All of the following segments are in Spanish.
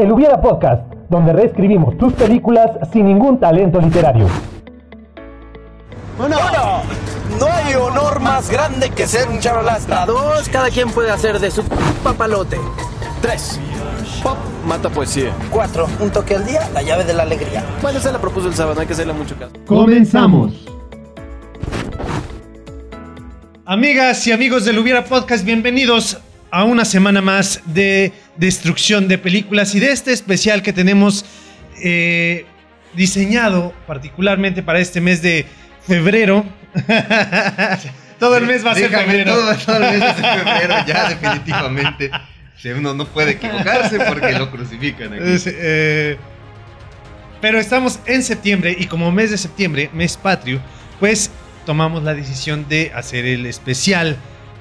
El Hubiera Podcast, donde reescribimos tus películas sin ningún talento literario. Uno, no hay honor más grande que ser un charolastra. Dos, cada quien puede hacer de su papalote. Tres, pop mata poesía. Cuatro, un toque al día, la llave de la alegría. Bueno, se la propuso el sábado, no hay que hacerle mucho caso. Comenzamos. Amigas y amigos del Hubiera Podcast, bienvenidos a una semana más de destrucción de películas y de este especial que tenemos eh, diseñado particularmente para este mes de febrero. todo el mes va a ser Déjame, febrero. Todo, todo el mes es febrero, ya definitivamente. Uno no puede equivocarse porque lo crucifican aquí. Es, eh, pero estamos en septiembre y como mes de septiembre, mes patrio, pues tomamos la decisión de hacer el especial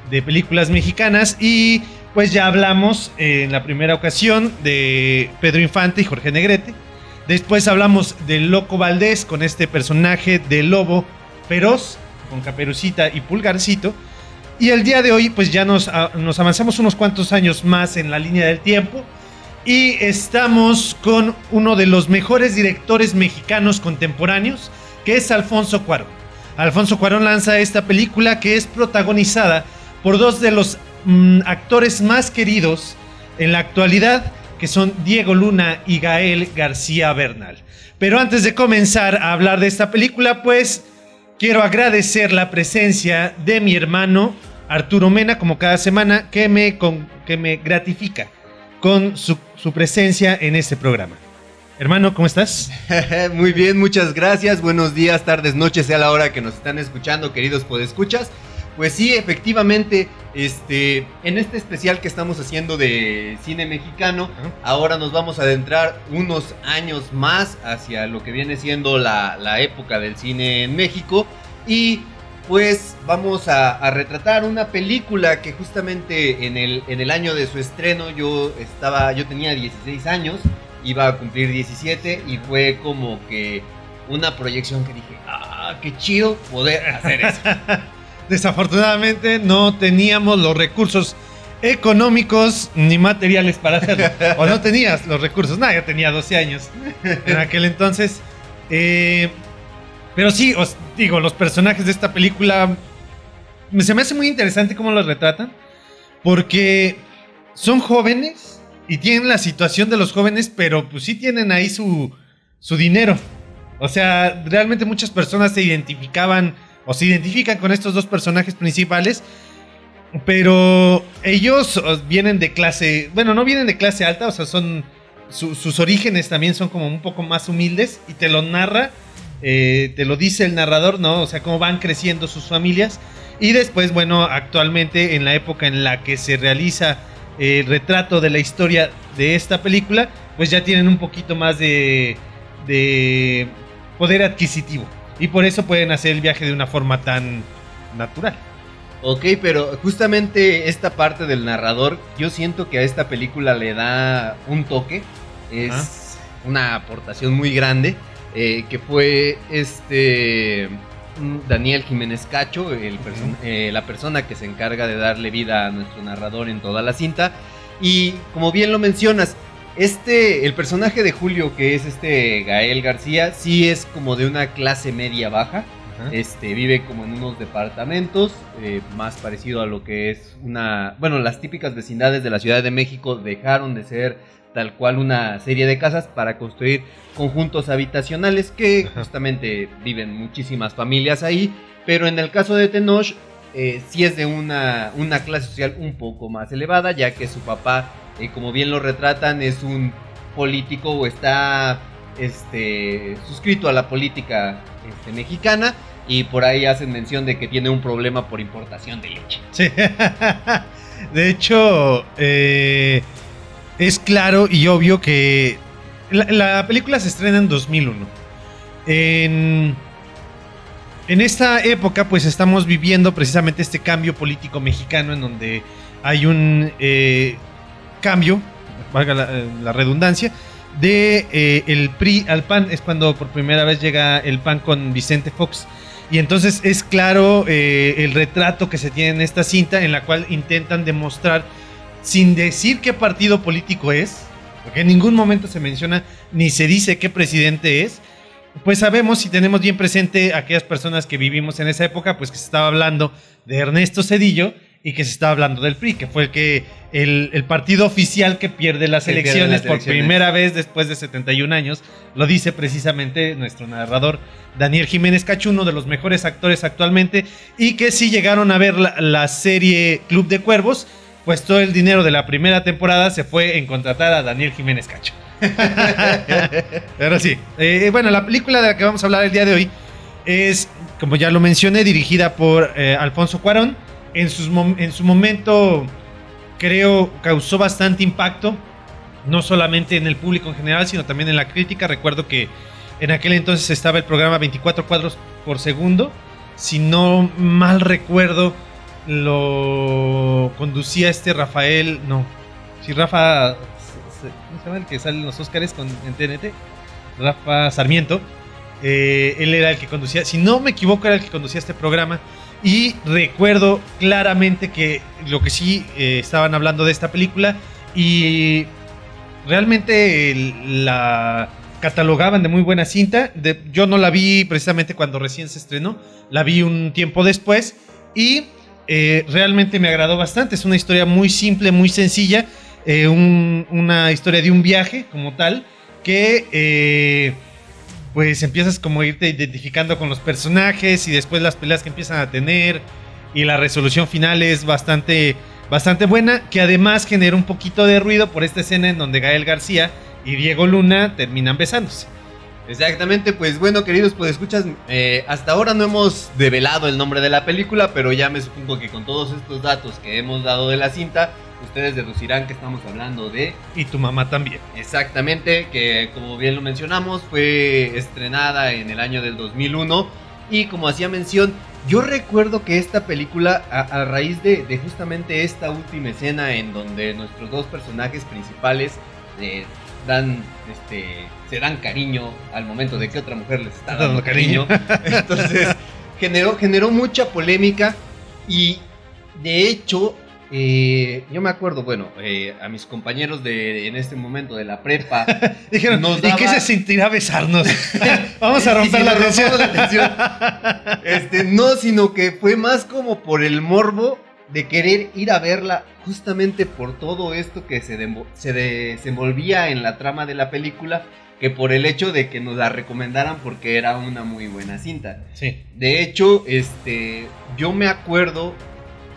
de películas mexicanas y pues ya hablamos en la primera ocasión de Pedro Infante y Jorge Negrete. Después hablamos del Loco Valdés con este personaje de lobo feroz con caperucita y pulgarcito. Y el día de hoy pues ya nos, a- nos avanzamos unos cuantos años más en la línea del tiempo. Y estamos con uno de los mejores directores mexicanos contemporáneos, que es Alfonso Cuarón. Alfonso Cuarón lanza esta película que es protagonizada por dos de los mm, actores más queridos en la actualidad, que son Diego Luna y Gael García Bernal. Pero antes de comenzar a hablar de esta película, pues quiero agradecer la presencia de mi hermano Arturo Mena, como cada semana, que me, que me gratifica con su, su presencia en este programa. Hermano, ¿cómo estás? Muy bien, muchas gracias. Buenos días, tardes, noches, sea la hora que nos están escuchando, queridos podescuchas. Pues sí, efectivamente, este, en este especial que estamos haciendo de cine mexicano, Ajá. ahora nos vamos a adentrar unos años más hacia lo que viene siendo la, la época del cine en México y pues vamos a, a retratar una película que justamente en el, en el año de su estreno yo estaba, yo tenía 16 años, iba a cumplir 17 y fue como que una proyección que dije, ah, qué chido poder hacer eso. Desafortunadamente no teníamos los recursos económicos ni materiales para hacerlo. o no tenías los recursos. Nada, yo tenía 12 años en aquel entonces. Eh, pero sí, os digo, los personajes de esta película se me hace muy interesante cómo los retratan. Porque son jóvenes y tienen la situación de los jóvenes, pero pues sí tienen ahí su, su dinero. O sea, realmente muchas personas se identificaban o se identifican con estos dos personajes principales, pero ellos vienen de clase, bueno, no vienen de clase alta, o sea, son su- sus orígenes también son como un poco más humildes y te lo narra, eh, te lo dice el narrador, ¿no? O sea, cómo van creciendo sus familias y después, bueno, actualmente en la época en la que se realiza el retrato de la historia de esta película, pues ya tienen un poquito más de, de poder adquisitivo. Y por eso pueden hacer el viaje de una forma tan natural. Ok, pero justamente esta parte del narrador, yo siento que a esta película le da un toque. Es una aportación muy grande. eh, que fue este mm, Daniel Jiménez Cacho, el perso- eh, la persona que se encarga de darle vida a nuestro narrador en toda la cinta. Y como bien lo mencionas, este, el personaje de Julio, que es este Gael García, sí es como de una clase media baja. Este, vive como en unos departamentos, eh, más parecido a lo que es una... Bueno, las típicas vecindades de la Ciudad de México dejaron de ser tal cual una serie de casas para construir conjuntos habitacionales que Ajá. justamente viven muchísimas familias ahí, pero en el caso de Tenoch eh, sí es de una, una clase social un poco más elevada, ya que su papá, eh, como bien lo retratan, es un político o está este, suscrito a la política este, mexicana y por ahí hacen mención de que tiene un problema por importación de leche. Sí. De hecho, eh, es claro y obvio que la, la película se estrena en 2001. En, en esta época, pues estamos viviendo precisamente este cambio político mexicano en donde hay un eh, cambio, valga la, eh, redundancia, de eh, el PRI al PAN. Es cuando por primera vez llega el PAN con Vicente Fox. Y entonces es claro eh, el retrato que se tiene en esta cinta en la cual intentan demostrar, sin decir qué partido político es, porque en ningún momento se menciona ni se dice qué presidente es, pues sabemos y tenemos bien presente aquellas personas que vivimos en esa época, pues que se estaba hablando de Ernesto Cedillo y que se estaba hablando del PRI, que fue el que el, el partido oficial que pierde las Que pierde elecciones las por elecciones. primera vez después de 71 años. Lo dice precisamente nuestro narrador Daniel Jiménez Cacho, uno de los mejores actores actualmente, y que si llegaron a ver la, la serie Club de Cuervos, pues todo el dinero de la primera temporada se fue en contratar a Daniel Jiménez Cacho. Pero sí, eh, bueno, la película de la que vamos a hablar el día de hoy es, como ya lo mencioné, dirigida por eh, Alfonso Cuarón. En, sus en su momento, creo, causó bastante impacto, no solamente en el público en general, sino también en la crítica. Recuerdo que en aquel entonces estaba el programa 24 cuadros por segundo. Si no mal recuerdo, lo conducía este Rafael, no, si Rafa, ¿cómo se llama el que sale en los Óscares con, en TNT? Rafa Sarmiento. Eh, él era el que conducía, si no me equivoco, era el que conducía este programa. Y recuerdo claramente que lo que sí eh, estaban hablando de esta película y realmente la catalogaban de muy buena cinta. Yo no la vi precisamente cuando recién se estrenó, la vi un tiempo después y eh, realmente me agradó bastante. Es una historia muy simple, muy sencilla, eh, un- una historia de un viaje como tal que... pues empiezas como a irte identificando con los personajes y después las peleas que empiezan a tener y la resolución final es bastante bastante buena que además genera un poquito de ruido por esta escena en donde Gael García y Diego Luna terminan besándose. Exactamente, pues bueno, queridos, pues escuchas, eh, hasta ahora no hemos develado el nombre de la película, pero ya me supongo que con todos estos datos que hemos dado de la cinta, ustedes deducirán que estamos hablando de Y tu mamá también. exactamente, que como bien lo mencionamos, fue estrenada en el año del 2001 y como hacía mención, yo recuerdo que esta película, a, a raíz de, de justamente esta última escena en donde nuestros dos personajes principales eh, dan, este, se dan cariño al momento de que otra mujer les está dando cariño. Entonces, generó, generó mucha polémica y de hecho, eh, yo me acuerdo, bueno, eh, a mis compañeros de en este momento de la prepa, Dijeron, Nos ¿y qué se sentirá besarnos? Vamos a romper si la la tensión. Este, no, sino que fue más como por el morbo de querer ir a verla justamente por todo esto que se, se desenvolvía en la trama de la película que por el hecho de que nos la recomendaran porque era una muy buena cinta. Sí. De hecho, este, yo me acuerdo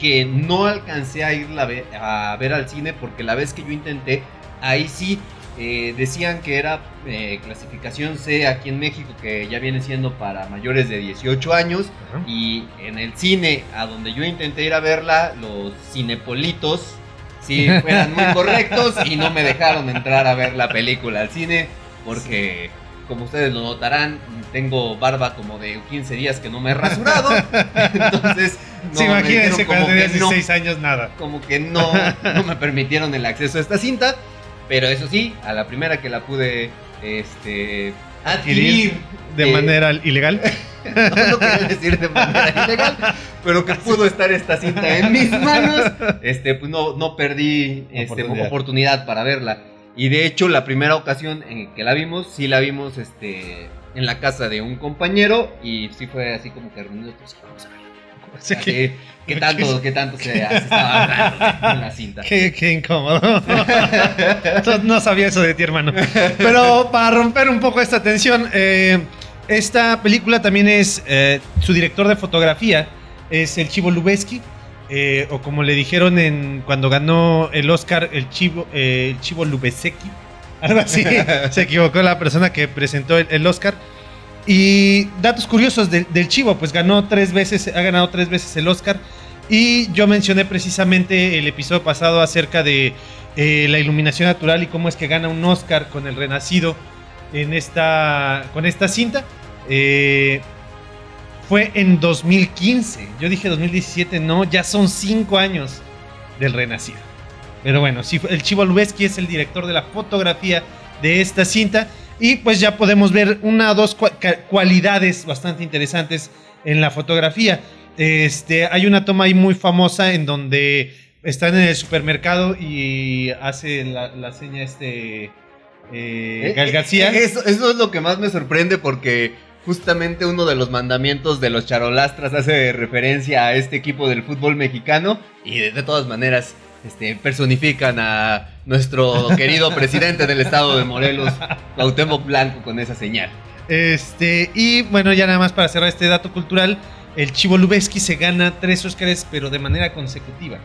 que no alcancé a irla a ver, al cine porque la vez que yo intenté, ahí sí eh, decían que era eh, clasificación C aquí en México, que ya viene siendo para mayores de 18 años. Y en el cine a donde yo intenté ir a verla, los cinepolitos sí eran muy correctos y no me dejaron entrar a ver la película al cine porque, como ustedes lo notarán, tengo barba como de 15 días que no me he rasurado. Entonces, no, Sí, me imagínense cuando tenías no, 16 años, nada. como que no, no me permitieron el acceso a esta cinta. Pero eso sí, a la primera que la pude este, adquirir de eh, manera ilegal. no lo quería decir de manera ilegal, pero que pudo estar esta cinta en mis manos, este, pues no, no perdí este, Oportunidad. oportunidad. para verla. Y de hecho, la primera ocasión en que la vimos, sí la vimos este, en la casa de un compañero y sí fue así como que reunido, pues vamos a ver. Así que, ¿Qué tanto, qué tanto se, se estaba hablando en la cinta? qué, qué incómodo. no, no sabía eso de ti, hermano. Pero para romper un poco esta tensión, eh, esta película también es eh, su director de fotografía, es el Chivo Lubeski. Eh, o como le dijeron en, cuando ganó el Oscar, el Chivo, eh, el Chivo. Algo así. se equivocó la persona que presentó el, Oscar. Y datos curiosos del Chivo, pues ganó tres veces, ha ganado tres veces el Oscar. Y yo mencioné precisamente el episodio pasado acerca de eh, la iluminación natural y cómo es que gana un Oscar con el Renacido en esta, con esta cinta. Eh, fue en 2015. Yo dije 2017, no, ya son cinco años del Renacido. Pero bueno, sí, el Chivo Lubeski es el director de la fotografía de esta cinta. Y pues ya podemos ver una o dos cualidades bastante interesantes en la fotografía. Este, hay una toma ahí muy famosa en donde están en el supermercado y hace la, la seña este eh, Eh, Gael eh, García. eh, Eso, eso es lo que más me sorprende porque justamente uno de los mandamientos de los charolastras hace referencia a este equipo del fútbol mexicano y de, de todas maneras este, personifican a nuestro querido presidente del estado de Morelos, Cuauhtémoc Blanco, con esa señal. Este, y bueno, ya nada más para cerrar este dato cultural, el Chivo Lubeski se gana tres Óscares, pero de manera consecutiva.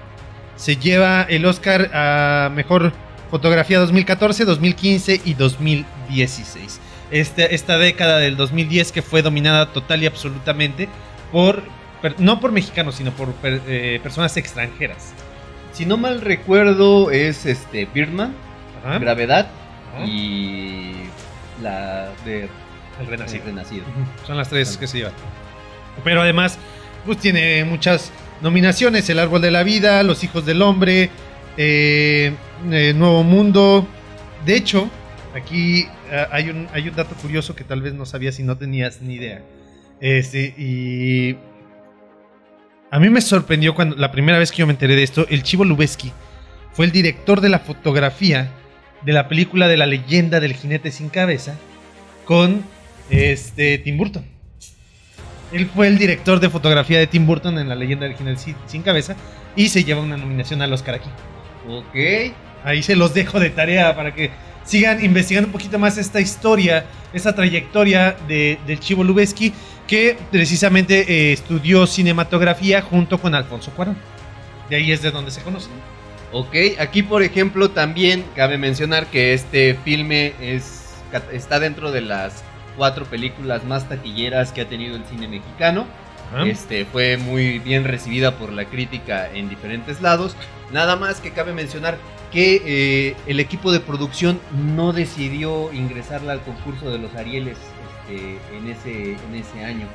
Se lleva el Oscar a Mejor Fotografía 2014, 2015 y 2016. Este- esta década del 2010 que fue dominada total y absolutamente por, per- no por mexicanos, sino por per- eh, personas extranjeras. Si no mal recuerdo es este Birdman, Ajá. Gravedad Ajá. y la de El Renacido. El Renacido. Son las tres que se llevan. Pero además, pues tiene muchas nominaciones: El Árbol de la Vida, Los Hijos del Hombre, eh, eh, Nuevo Mundo. De hecho, aquí eh, hay, un, hay un dato curioso que tal vez no sabías si no tenías ni idea. Este, y a mí me sorprendió cuando la primera vez que yo me enteré de esto, el Chivo Lubeski fue el director de la fotografía de la película de la leyenda del jinete sin cabeza con este Tim Burton. Él fue el director de fotografía de Tim Burton en la leyenda del jinete sin, sin cabeza y se lleva una nominación al Oscar aquí. Ok. Ahí se los dejo de tarea para que sigan investigando un poquito más esta historia, esta trayectoria de, del Chivo Lubeski, que precisamente eh, estudió cinematografía junto con Alfonso Cuarón. De ahí es de donde se conocen. Ok, aquí por ejemplo también cabe mencionar que este filme es, está dentro de las cuatro películas más taquilleras que ha tenido el cine mexicano. Este, fue muy bien recibida por la crítica en diferentes lados. Nada más que cabe mencionar que eh, el equipo de producción no decidió ingresarla al concurso de los Arieles este, en, ese, en ese año.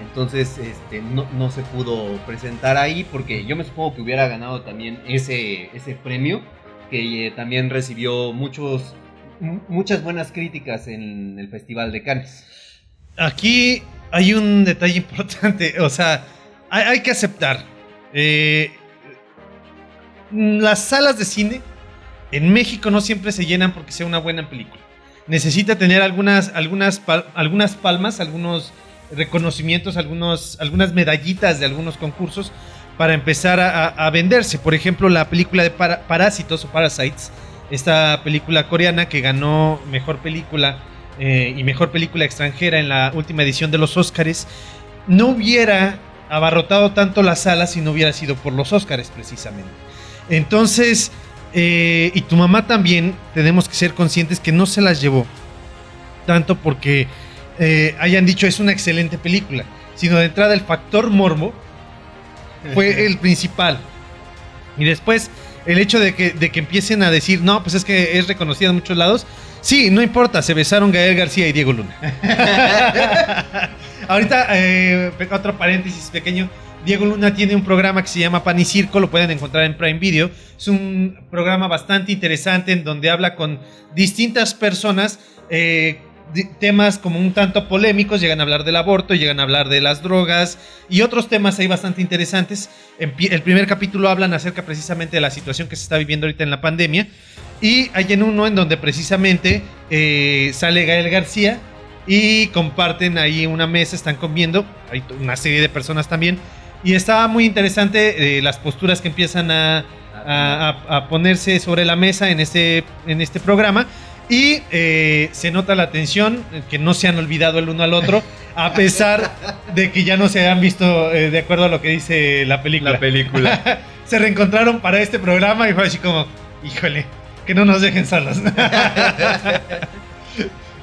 Entonces este, no, no se pudo presentar ahí porque yo me supongo que hubiera ganado también ese, ese premio que eh, también recibió muchos, mu- muchas buenas críticas en el Festival de Cannes. Aquí hay un detalle importante, o sea, hay, hay que aceptar. eh, las salas de cine en México no siempre se llenan porque sea una buena película. Necesita tener algunas, algunas, pal- algunas palmas, algunos reconocimientos, algunos, algunas medallitas de algunos concursos para empezar a, venderse. Por ejemplo, la película de Para- Parásitos o Parasites, esta película coreana que ganó mejor película eh, y mejor película extranjera en la última edición de los Óscares, no hubiera abarrotado tanto la sala si no hubiera sido por los Óscares precisamente. Entonces, eh, y tu mamá también, tenemos que ser conscientes que no se las llevó tanto porque eh, hayan dicho es una excelente película, sino de entrada el factor morbo fue el principal. Y después el hecho de que, de que empiecen a decir, no, pues es que es reconocida en muchos lados. Sí, no importa, se besaron Gael García y Diego Luna. Ahorita, eh, otro paréntesis pequeño. Diego Luna tiene un programa que se llama Pan y Circo, lo pueden encontrar en Prime Video. Es un programa bastante interesante en donde habla con distintas personas, eh, temas como un tanto polémicos, llegan a hablar del aborto, llegan a hablar de las drogas y otros temas ahí bastante interesantes. El primer capítulo hablan acerca precisamente de la situación que se está viviendo ahorita en la pandemia. Y hay en uno en donde precisamente eh, sale Gael García y comparten ahí una mesa, están comiendo, hay una serie de personas también. Y está muy interesante eh, las posturas que empiezan a, a- a- a ponerse sobre la mesa en este, en este programa. Y eh, se nota la tensión, eh, que no se han olvidado el uno al otro, a pesar de que ya no se han visto eh, de acuerdo a lo que dice la película. La película. se reencontraron para este programa y fue así como, híjole, que no nos dejen solos.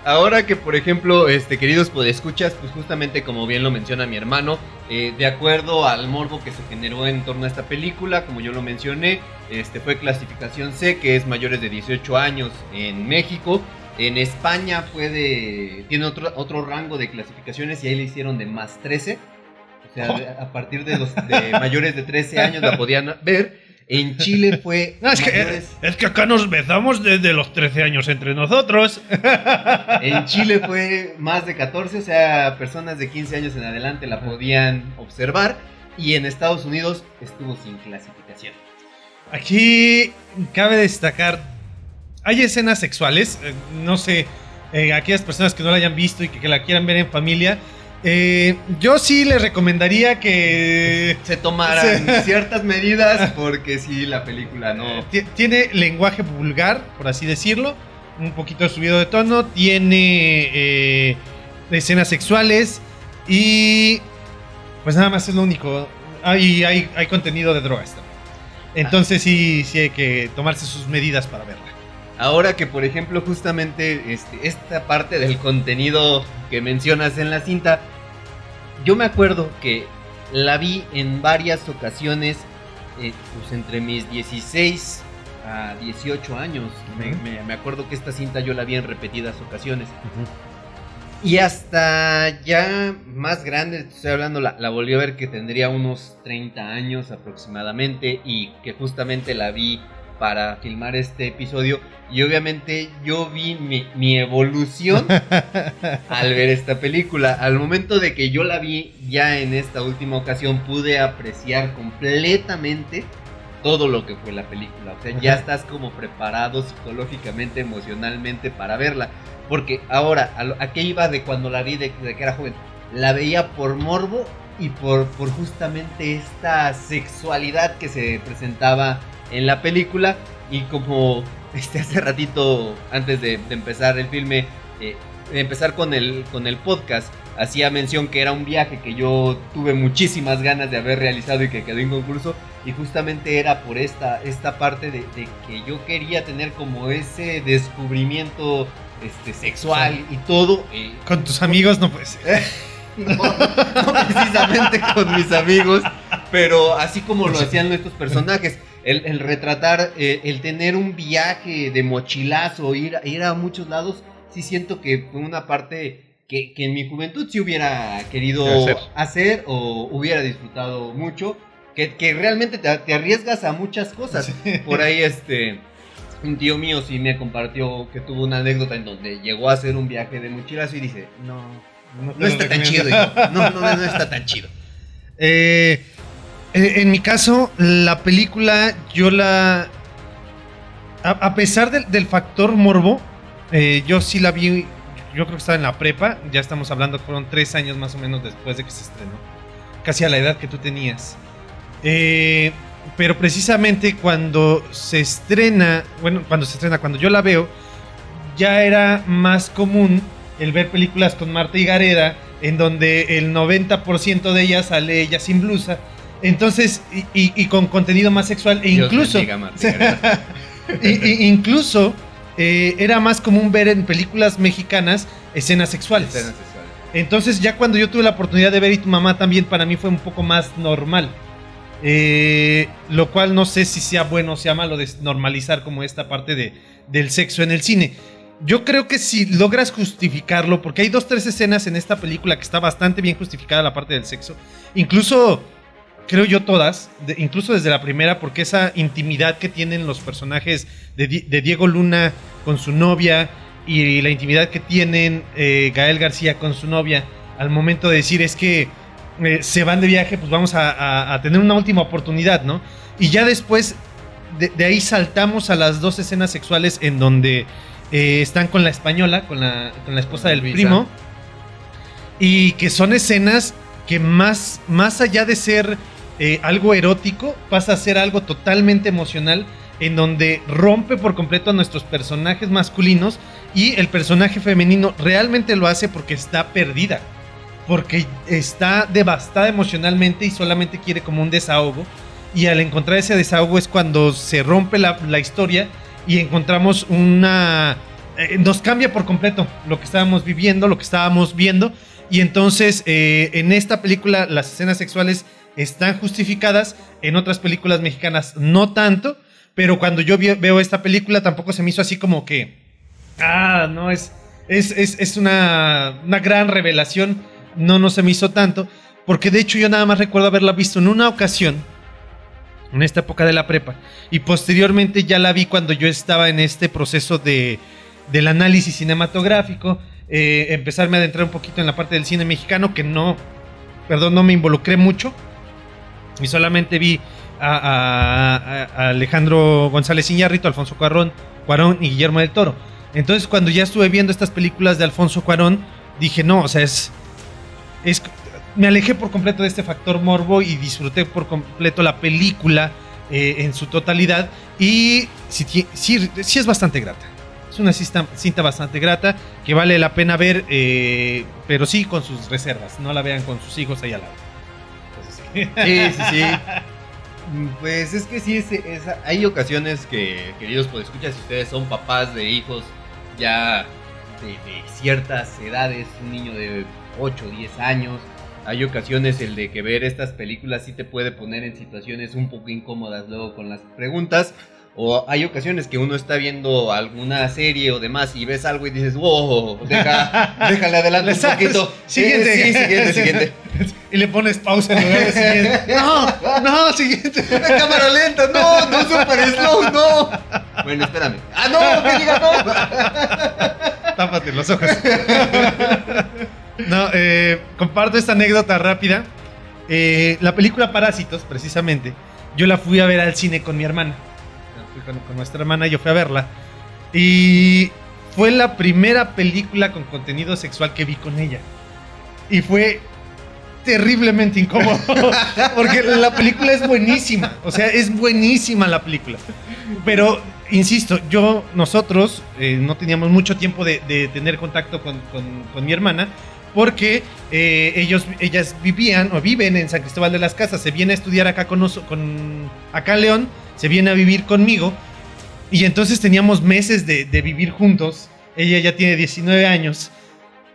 Ahora que, por ejemplo, este, queridos podescuchas, pues justamente como bien lo menciona mi hermano, eh, de acuerdo al morbo que se generó en torno a esta película, como yo lo mencioné, este, fue clasificación C, que es mayores de 18 años en México. En España fue de, tiene otro, otro rango de clasificaciones y ahí le hicieron de más 13. O sea, de- a partir de los de mayores de 13 años la podían ver. En Chile fue No, es, que, mayores- es que acá nos besamos desde los 13 años entre nosotros. En Chile fue más de 14, o sea, personas de 15 años en adelante la podían observar. Y en Estados Unidos estuvo sin clasificación. Aquí cabe destacar hay escenas sexuales, eh, no sé, eh, aquellas personas que no la hayan visto y que, que la quieran ver en familia. Eh, yo sí les recomendaría que Se tomaran ciertas medidas porque sí, la película no. Ti- Tiene lenguaje vulgar, por así decirlo. Un poquito subido de tono. Tiene eh, escenas sexuales. Y. Pues nada más es lo único. Hay, hay, hay contenido de drogas también. Entonces sí, sí hay que tomarse sus medidas para verla. Ahora que, por ejemplo, justamente este, esta parte del contenido que mencionas en la cinta, yo me acuerdo que la vi en varias ocasiones, eh, pues entre mis 16 a 18 años. Me- Ujú. me, me acuerdo que esta cinta yo la vi en repetidas ocasiones. Y hasta ya más grande, estoy hablando, la, la volví a ver que tendría unos 30 años aproximadamente y que justamente la vi para filmar este episodio y obviamente yo vi mi, mi evolución al ver esta película. Al momento de que yo la vi ya en esta última ocasión pude apreciar completamente todo lo que fue la película. O sea, ya estás como preparado psicológicamente, emocionalmente para verla. Porque ahora, a, lo- ¿a qué iba de cuando la vi de, de que era joven? La veía por morbo y por, por justamente esta sexualidad que se presentaba en la película. Y como este, hace ratito, antes de, de empezar el filme, eh, de empezar con el, con el podcast, hacía mención que era un viaje que yo tuve muchísimas ganas de haber realizado y que quedó inconcluso. Y justamente era por esta, esta parte de, de que yo quería tener como ese descubrimiento este, sexual y todo. eh, Con tus amigos no puede ser. no, no precisamente con mis amigos, pero así como lo hacían nuestros personajes. El, el retratar, eh, el tener un viaje de mochilazo, ir, a- ir a muchos lados, sí siento que fue una parte que, que en mi juventud sí hubiera querido Hacer. hacer, o hubiera disfrutado mucho. Que, que realmente te, te arriesgas a muchas cosas. Por ahí este un tío mío sí me compartió que tuvo una anécdota en donde llegó a hacer un viaje de mochilazo y dice, no, no está tan chido. hijo. No, no, no está tan chido. Eh, en mi caso, la película, yo la. A, pesar del, del factor morbo, eh, yo sí la vi. Yo creo que estaba en la prepa. Ya estamos hablando, fueron tres años más o menos después de que se estrenó. Casi a la edad que tú tenías. Eh, pero precisamente cuando se estrena, bueno, cuando se estrena, cuando yo la veo, ya era más común el ver películas con Marta y Gareda, en donde el 90% de ellas sale ella sin blusa. Entonces, y, y- y con contenido más sexual, e Dios incluso, bendiga, Gareda. y- y- incluso eh, era más común ver en películas mexicanas escenas sexuales. Escenas sexuales. Entonces ya cuando yo tuve la oportunidad de ver y tu mamá también para mí fue un poco más normal. Eh, lo cual no sé si sea bueno o sea malo de normalizar como esta parte de, del sexo en el cine. Yo creo que si logras justificarlo, porque hay dos, tres escenas en esta película que está bastante bien justificada la parte del sexo. Incluso, creo yo todas, de- incluso desde la primera, porque esa intimidad que tienen los personajes de, Di- de Diego Luna con su novia y la intimidad que tienen eh, Gael García con su novia al momento de decir es que eh, se van de viaje, pues vamos a, a- a tener una última oportunidad, ¿no? Y ya después de, de ahí saltamos a las dos escenas sexuales en donde eh, están con la española, con la, con la esposa del Luisa. primo, y que son escenas que más, más allá de ser eh, algo erótico, pasa a ser algo totalmente emocional, en donde rompe por completo a nuestros personajes masculinos y el personaje femenino realmente lo hace porque está perdida, porque está devastada emocionalmente y solamente quiere como un desahogo. Y al encontrar ese desahogo es cuando se rompe la, la historia y encontramos una... eh, nos cambia por completo lo que estábamos viviendo, lo que estábamos viendo. Y entonces eh, en esta película las escenas sexuales están justificadas, en otras películas mexicanas no tanto, pero cuando yo veo esta película tampoco se me hizo así como que, ah, no, es, es, es, es una, una gran revelación, no, no se me hizo tanto, porque de hecho yo nada más recuerdo haberla visto en una ocasión, en esta época de la prepa, y posteriormente ya la vi cuando yo estaba en este proceso de, del análisis cinematográfico, eh, empezarme a adentrar un poquito en la parte del cine mexicano, que no, perdón, no me involucré mucho, y solamente vi a, Alejandro González Iñárritu, Alfonso Cuarón, Cuarón y Guillermo del Toro. Entonces, cuando ya estuve viendo estas películas de Alfonso Cuarón, dije, no, o sea, es. es me alejé por completo de este factor morbo y disfruté por completo la película eh, en su totalidad. Y sí, sí, sí es bastante grata. Es una cinta, cinta bastante grata que vale la pena ver, eh, pero sí con sus reservas. No la vean con sus hijos ahí al lado. Entonces, sí. Sí, sí, Pues es que sí, es, es- hay ocasiones que, queridos escuchar si ustedes son papás de hijos ya de, de ciertas edades, un niño de 8 o 10 años, hay ocasiones el de que ver estas películas sí te puede poner en situaciones un poco incómodas luego con las preguntas. O hay ocasiones que uno está viendo alguna serie o demás y ves algo y dices, wow, deja, déjale adelante un poquito. Siguiente. Sí, siguiente, siguiente. y le pones pausa en lugar de siguiente. No, no, siguiente. La cámara lenta, no, no super slow, no. Bueno, espérame. Ah, no, que diga no. Tápate los ojos. No, eh, comparto esta anécdota rápida. Eh, la película Parásitos, precisamente, yo la fui a ver al cine con mi hermana. Con, con nuestra hermana, yo fui a verla. Y fue la primera película con contenido sexual que vi con ella. Y fue terriblemente incómodo. Porque la película es buenísima. O sea, es buenísima la película. Pero, insisto, yo, nosotros eh, no teníamos mucho tiempo de, de tener contacto con, con- con mi hermana. Porque eh, ellos, ellas vivían o viven en San Cristóbal de las Casas. Se viene a estudiar acá con, acá León. Se viene a vivir conmigo. Y entonces teníamos meses de, de vivir juntos. Ella ya tiene 19 años.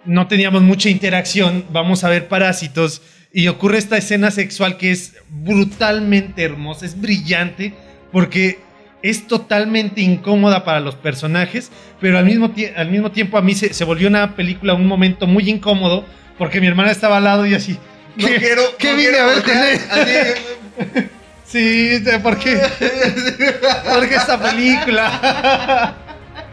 No teníamos mucha interacción. Vamos a ver parásitos. Y ocurre esta escena sexual que es brutalmente hermosa, es brillante, porque es totalmente incómoda para los personajes, pero al mismo, al mismo tiempo a mí se, se volvió una película, un momento muy incómodo, porque mi hermana estaba al lado y así. No ¿qué- quiero. ¿Qué no vine quiero a ver con él? Sí, ¿por qué? ¿Por qué esta película?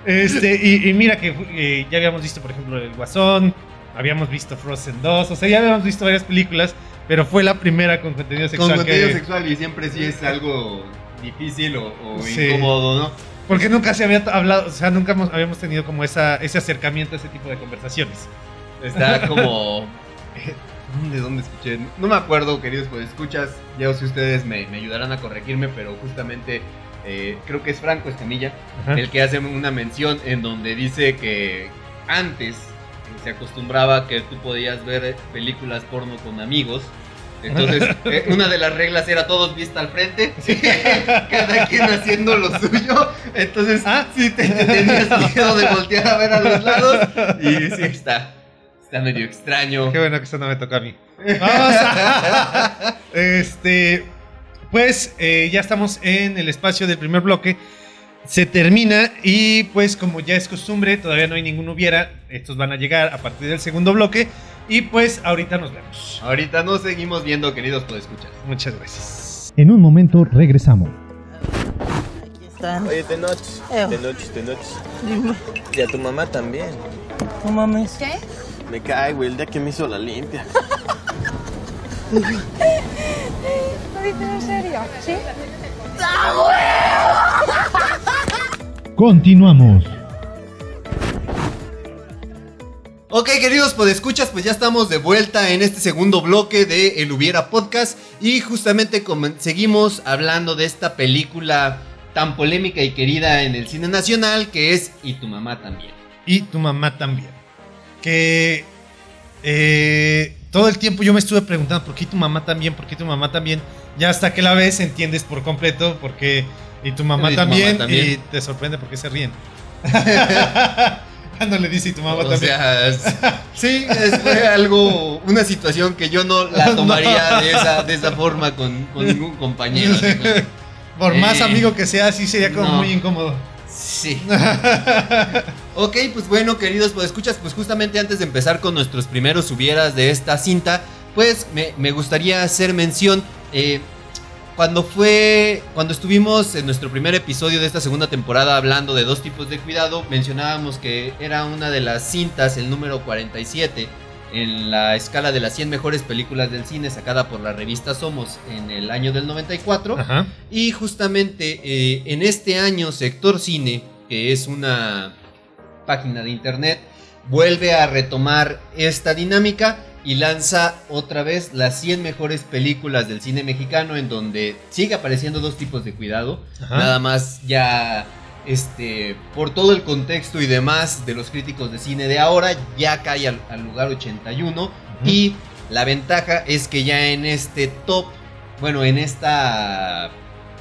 Este, y, y mira que eh, ya habíamos visto, por ejemplo, El Guasón, habíamos visto Frozen 2, o sea, ya habíamos visto varias películas, pero fue la primera con contenido Con sexual. contenido que- sexual y siempre sí es algo difícil o, o Sí. incómodo, ¿no? Porque nunca se había hablado, o sea, nunca hemos- habíamos tenido como esa, ese acercamiento a ese tipo de conversaciones. Está como. ¿De dónde escuché? No me acuerdo, queridos, pues escuchas. Ya si ustedes me, me ayudarán a corregirme, pero justamente eh, creo que es Franco Escamilla Ajá. el que hace una mención en donde dice que antes eh, se acostumbraba que tú podías ver películas porno con amigos. Entonces, eh, una de las reglas era todos vista al frente, cada quien haciendo lo suyo. Entonces, Ah. sí te, te tenías miedo de voltear a ver a los lados. Y sí, está, está medio extraño. Qué bueno que eso no me tocó a mí. Vamos a- Este. Pues eh, ya estamos en el espacio del primer bloque. Se termina y pues como ya es costumbre, todavía no hay ningún hubiera. Estos van a llegar a partir del segundo bloque. Y pues ahorita nos vemos. Ahorita nos seguimos viendo, queridos, pues escuchas. Muchas gracias. En un momento regresamos. Aquí están. Oye, de noche, de noche, de noche. Dime, Y a tu mamá también. no mames. ¿Qué? Me cae, güey, el día que me hizo la limpia. ¿Lo dices en serio? ¿Sí? Continuamos. Ok, queridos podescuchas, pues ya estamos de vuelta en este segundo bloque de El Hubiera Podcast y justamente seguimos hablando de esta película tan polémica y querida en el cine nacional que es Y tu mamá también. Y tu mamá también. Que eh, todo el tiempo yo me estuve preguntando por qué tu mamá también, por qué tu mamá también. Ya hasta que la ves entiendes por completo por qué y tu mamá, Y tu mamá también, y te sorprende por qué se ríen. Cuando le dice y tu mamá O también. sea, es- sí, es- fue algo, una situación que yo no la tomaría de, esa, de esa forma con, con ningún compañero. por más Eh, amigo que sea, sí sería como no. muy incómodo. Sí. Ok, pues bueno, queridos, pues escuchas, pues justamente antes de empezar con nuestros primeros hubieras de esta cinta, pues me, me gustaría hacer mención. eh, cuando fue. Cuando estuvimos en nuestro primer episodio de esta segunda temporada hablando de dos tipos de cuidado, mencionábamos que era una de las cintas, el número 47, en la escala de las 100 mejores películas del cine sacada por la revista Somos en el año del 94. Ajá. Y justamente eh, en este año Sector Cine, que es una página de internet, vuelve a retomar esta dinámica y lanza otra vez las 100 mejores películas del cine mexicano en donde sigue apareciendo dos tipos de cuidado. Ajá. Nada más ya este por todo el contexto y demás de los críticos de cine de ahora ya cae al, al lugar 81 y la ventaja es que ya en este top, bueno, en esta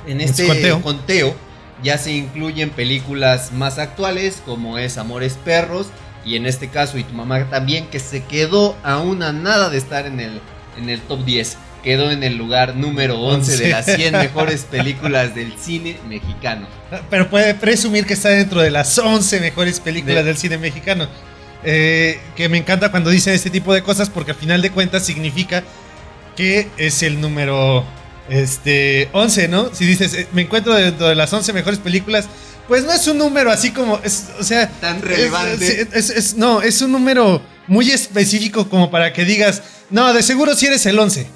en Este este conteo. conteo. ya se incluyen películas más actuales como es Amores Perros y en este caso y tu mamá también que se quedó a una nada de estar en el en el top 10. Quedó en el lugar número 11 de las 100 mejores películas del cine mexicano. Pero puede presumir que está dentro de las 11 mejores películas De- del cine mexicano. Eh, que me encanta cuando dicen este tipo de cosas porque al final de cuentas significa que es el número este 11, ¿no? Si dices, eh, me encuentro dentro de las 11 mejores películas, pues no es un número así como, es, o sea... Tan relevante. es- es- es- no, es un número muy específico como para que digas, no, de seguro si eres el 11.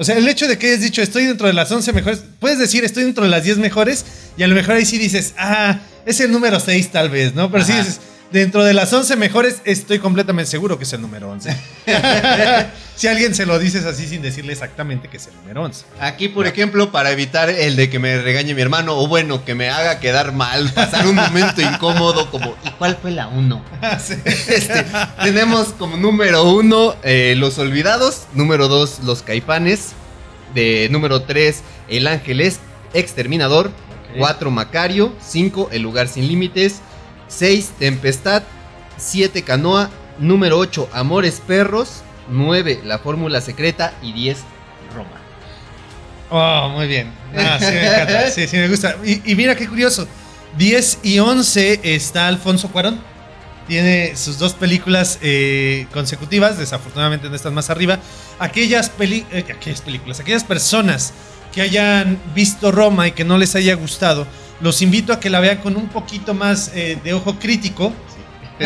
O sea, el hecho de que hayas dicho estoy dentro de las 11 mejores, puedes decir estoy dentro de las 10 mejores y a lo mejor ahí sí dices, ah, es el número 6 tal vez, ¿no? Pero Ajá. dices, dentro de las 11 mejores estoy completamente seguro que es el número 11. si alguien se lo dices así sin decirle exactamente que es el número 11. Aquí, por ejemplo, para evitar el de que me regañe mi hermano, o bueno, que me haga quedar mal, pasar un momento incómodo, como, ¿y cuál fue la uno? Este, tenemos como número uno eh, Los Olvidados, número dos Los Caipanes, de número tres El Ángel es Exterminador, cuatro Macario, cinco El Lugar Sin Límites, seis Tempestad, siete Canoa, número ocho Amores Perros, nueve La Fórmula Secreta y diez Roma. Oh, muy bien. Ah, sí, me encanta. Sí, sí, me gusta. Y, y mira qué curioso. 10 y 11 está Alfonso Cuarón. Tiene sus dos películas eh, consecutivas. Desafortunadamente no están más arriba. Aquellas, peli eh, aquellas películas, aquellas personas que hayan visto Roma y que no les haya gustado, los invito a que la vean con un poquito más eh, de ojo crítico.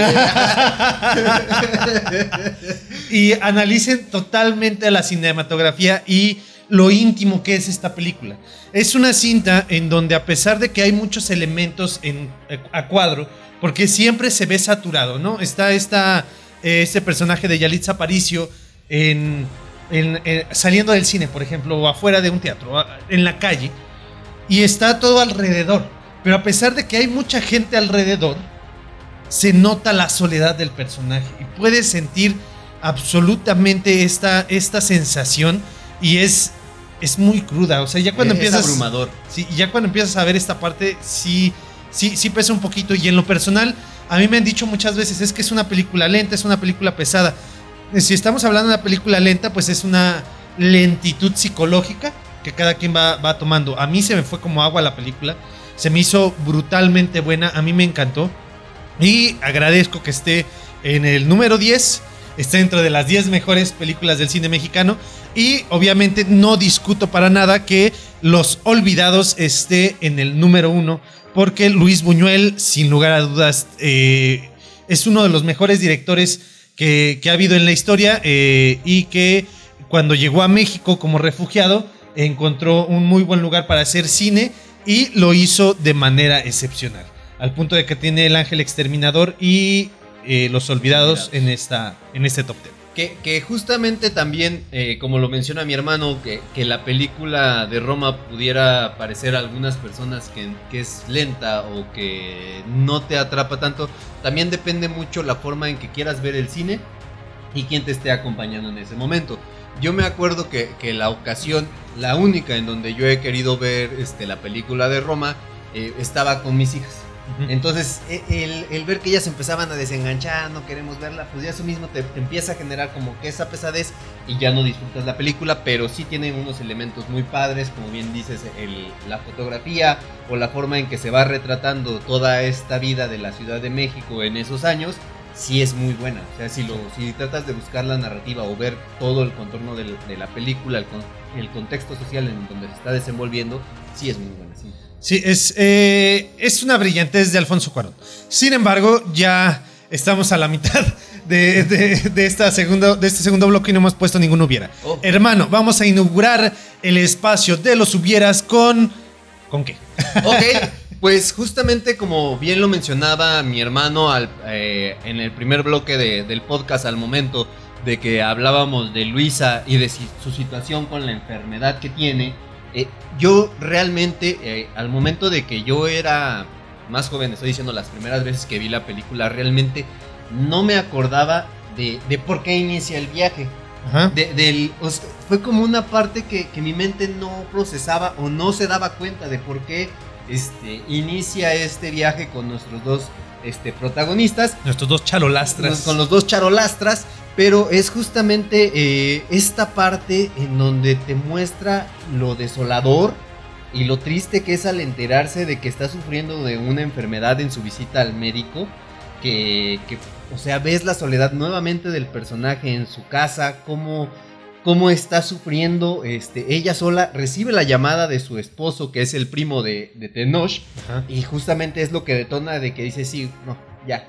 y analicen totalmente la cinematografía y lo íntimo que es esta película. Es una cinta en donde a pesar de que hay muchos elementos en, eh, a cuadro, porque siempre se ve saturado, ¿no? Está esta, eh, este personaje de Yalitza Aparicio en, en- en- saliendo del cine, por ejemplo, o afuera de un teatro, en la calle, y está todo alrededor. Pero a pesar de que hay mucha gente alrededor, se nota la soledad del personaje y puedes sentir absolutamente esta, esta sensación y es, es muy cruda. O sea, ya cuando es empiezas... abrumador. Sí, ya cuando empiezas a ver esta parte, sí, sí, sí pesa un poquito. Y en lo personal, a mí me han dicho muchas veces, es que es una película lenta, es una película pesada. Si estamos hablando de una película lenta, pues es una lentitud psicológica que cada quien va, va tomando. A mí se me fue como agua la película. Se me hizo brutalmente buena, a mí me encantó. Y agradezco que esté en el número 10. Está dentro de las 10 mejores películas del cine mexicano. Y obviamente no discuto para nada que Los Olvidados esté en el número 1. Porque Luis Buñuel, sin lugar a dudas, eh, es uno de los mejores directores que, que ha habido en la historia. eh, y que cuando llegó a México como refugiado, encontró un muy buen lugar para hacer cine. Y lo hizo de manera excepcional al punto de que tiene el ángel exterminador y eh, los olvidados, en esta en este top 10. Que, que justamente también, eh, como lo menciona mi hermano, que, que la película de Roma pudiera parecer a algunas personas que, que es lenta o que no te atrapa tanto, también depende mucho la forma en que quieras ver el cine y quién te esté acompañando en ese momento. Yo me acuerdo que, que la ocasión, la única en donde yo he querido ver este, la película de Roma, eh, estaba con mis hijas. Entonces, e- el, el ver que ellas empezaban a desenganchar, no queremos verla, pues ya eso mismo te, te empieza a generar como que esa pesadez y ya no disfrutas la película, pero sí tiene unos elementos muy padres, como bien dices, el- la fotografía o la forma en que se va retratando toda esta vida de la Ciudad de México en esos años, sí es muy buena. O sea, si, lo, si tratas de buscar la narrativa o ver todo el contorno de, la película, el, con- el contexto social en donde se está desenvolviendo, sí es muy buena. Sí. Sí, es, eh, es una brillantez de Alfonso Cuarón. Sin embargo, ya estamos a la mitad de, de- de esta segundo, de este segundo bloque y no hemos puesto ningún hubiera. Oh. Hermano, vamos a inaugurar el espacio de los hubieras con. ¿Con qué? Ok, pues justamente como bien lo mencionaba mi hermano al- eh, en el primer bloque de- del podcast al momento de que hablábamos de Luisa y de si- su situación con la enfermedad que tiene, eh, yo realmente eh, al momento de que yo era más joven, estoy diciendo las primeras veces que vi la película, realmente no me acordaba de, de por qué inicia el viaje. Ajá. De- del, o sea, fue como una parte que, que mi mente no procesaba o no se daba cuenta de por qué este, inicia este viaje con nuestros dos este, protagonistas, Nuestros dos charolastras. con los dos charolastras, pero es justamente eh, esta parte en donde te muestra lo desolador y lo triste que es al enterarse de que está sufriendo de una enfermedad en su visita al médico, que, que, o sea, ves la soledad nuevamente del personaje en su casa, cómo, cómo está sufriendo, este, ella sola recibe la llamada de su esposo, que es el primo de, de Tenoch, Ajá. y justamente es lo que detona de que dice, sí, no, ya.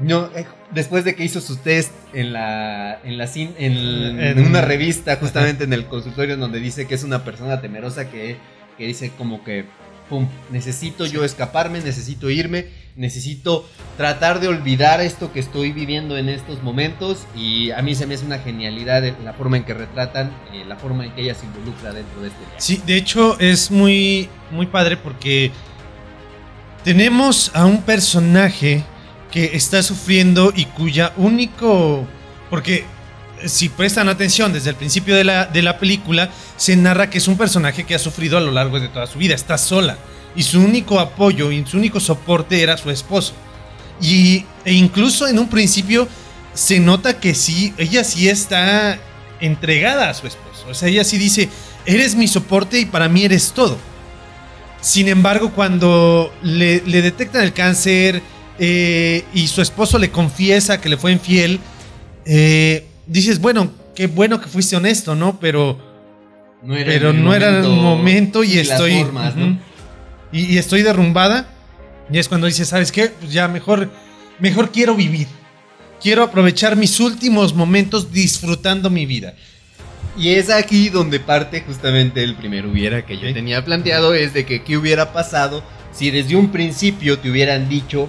No, eh, después de que hizo su test en la en la cin- en, una revista justamente en el consultorio donde dice que es una persona temerosa que, que dice como que pum, necesito yo escaparme, necesito irme, necesito tratar de olvidar esto que estoy viviendo en estos momentos y a mí se me hace una genialidad la forma en que retratan, eh, la forma en que ella se involucra dentro de este viaje. Sí, de hecho es muy, muy padre porque tenemos a un personaje que está sufriendo y cuya único... Porque si prestan atención desde el principio de la, de la película, se narra que es un personaje que ha sufrido a lo largo de toda su vida, está sola. Y su único apoyo y su único soporte era su esposo. Y, e incluso en un principio se nota que sí, ella sí está entregada a su esposo. O sea, ella sí dice, eres mi soporte y para mí eres todo. Sin embargo, cuando le, detectan el cáncer eh, y su esposo le confiesa que le fue infiel, eh, dices, bueno, qué bueno que fuiste honesto, ¿no? Pero, No era pero el no era el momento y las estoy... y, y estoy derrumbada. Y es cuando dices, ¿sabes qué? Pues ya mejor, mejor quiero vivir. Quiero aprovechar mis últimos momentos disfrutando mi vida. Y es aquí donde parte justamente el primer hubiera que yo tenía planteado, es de que qué hubiera pasado si desde un principio te hubieran dicho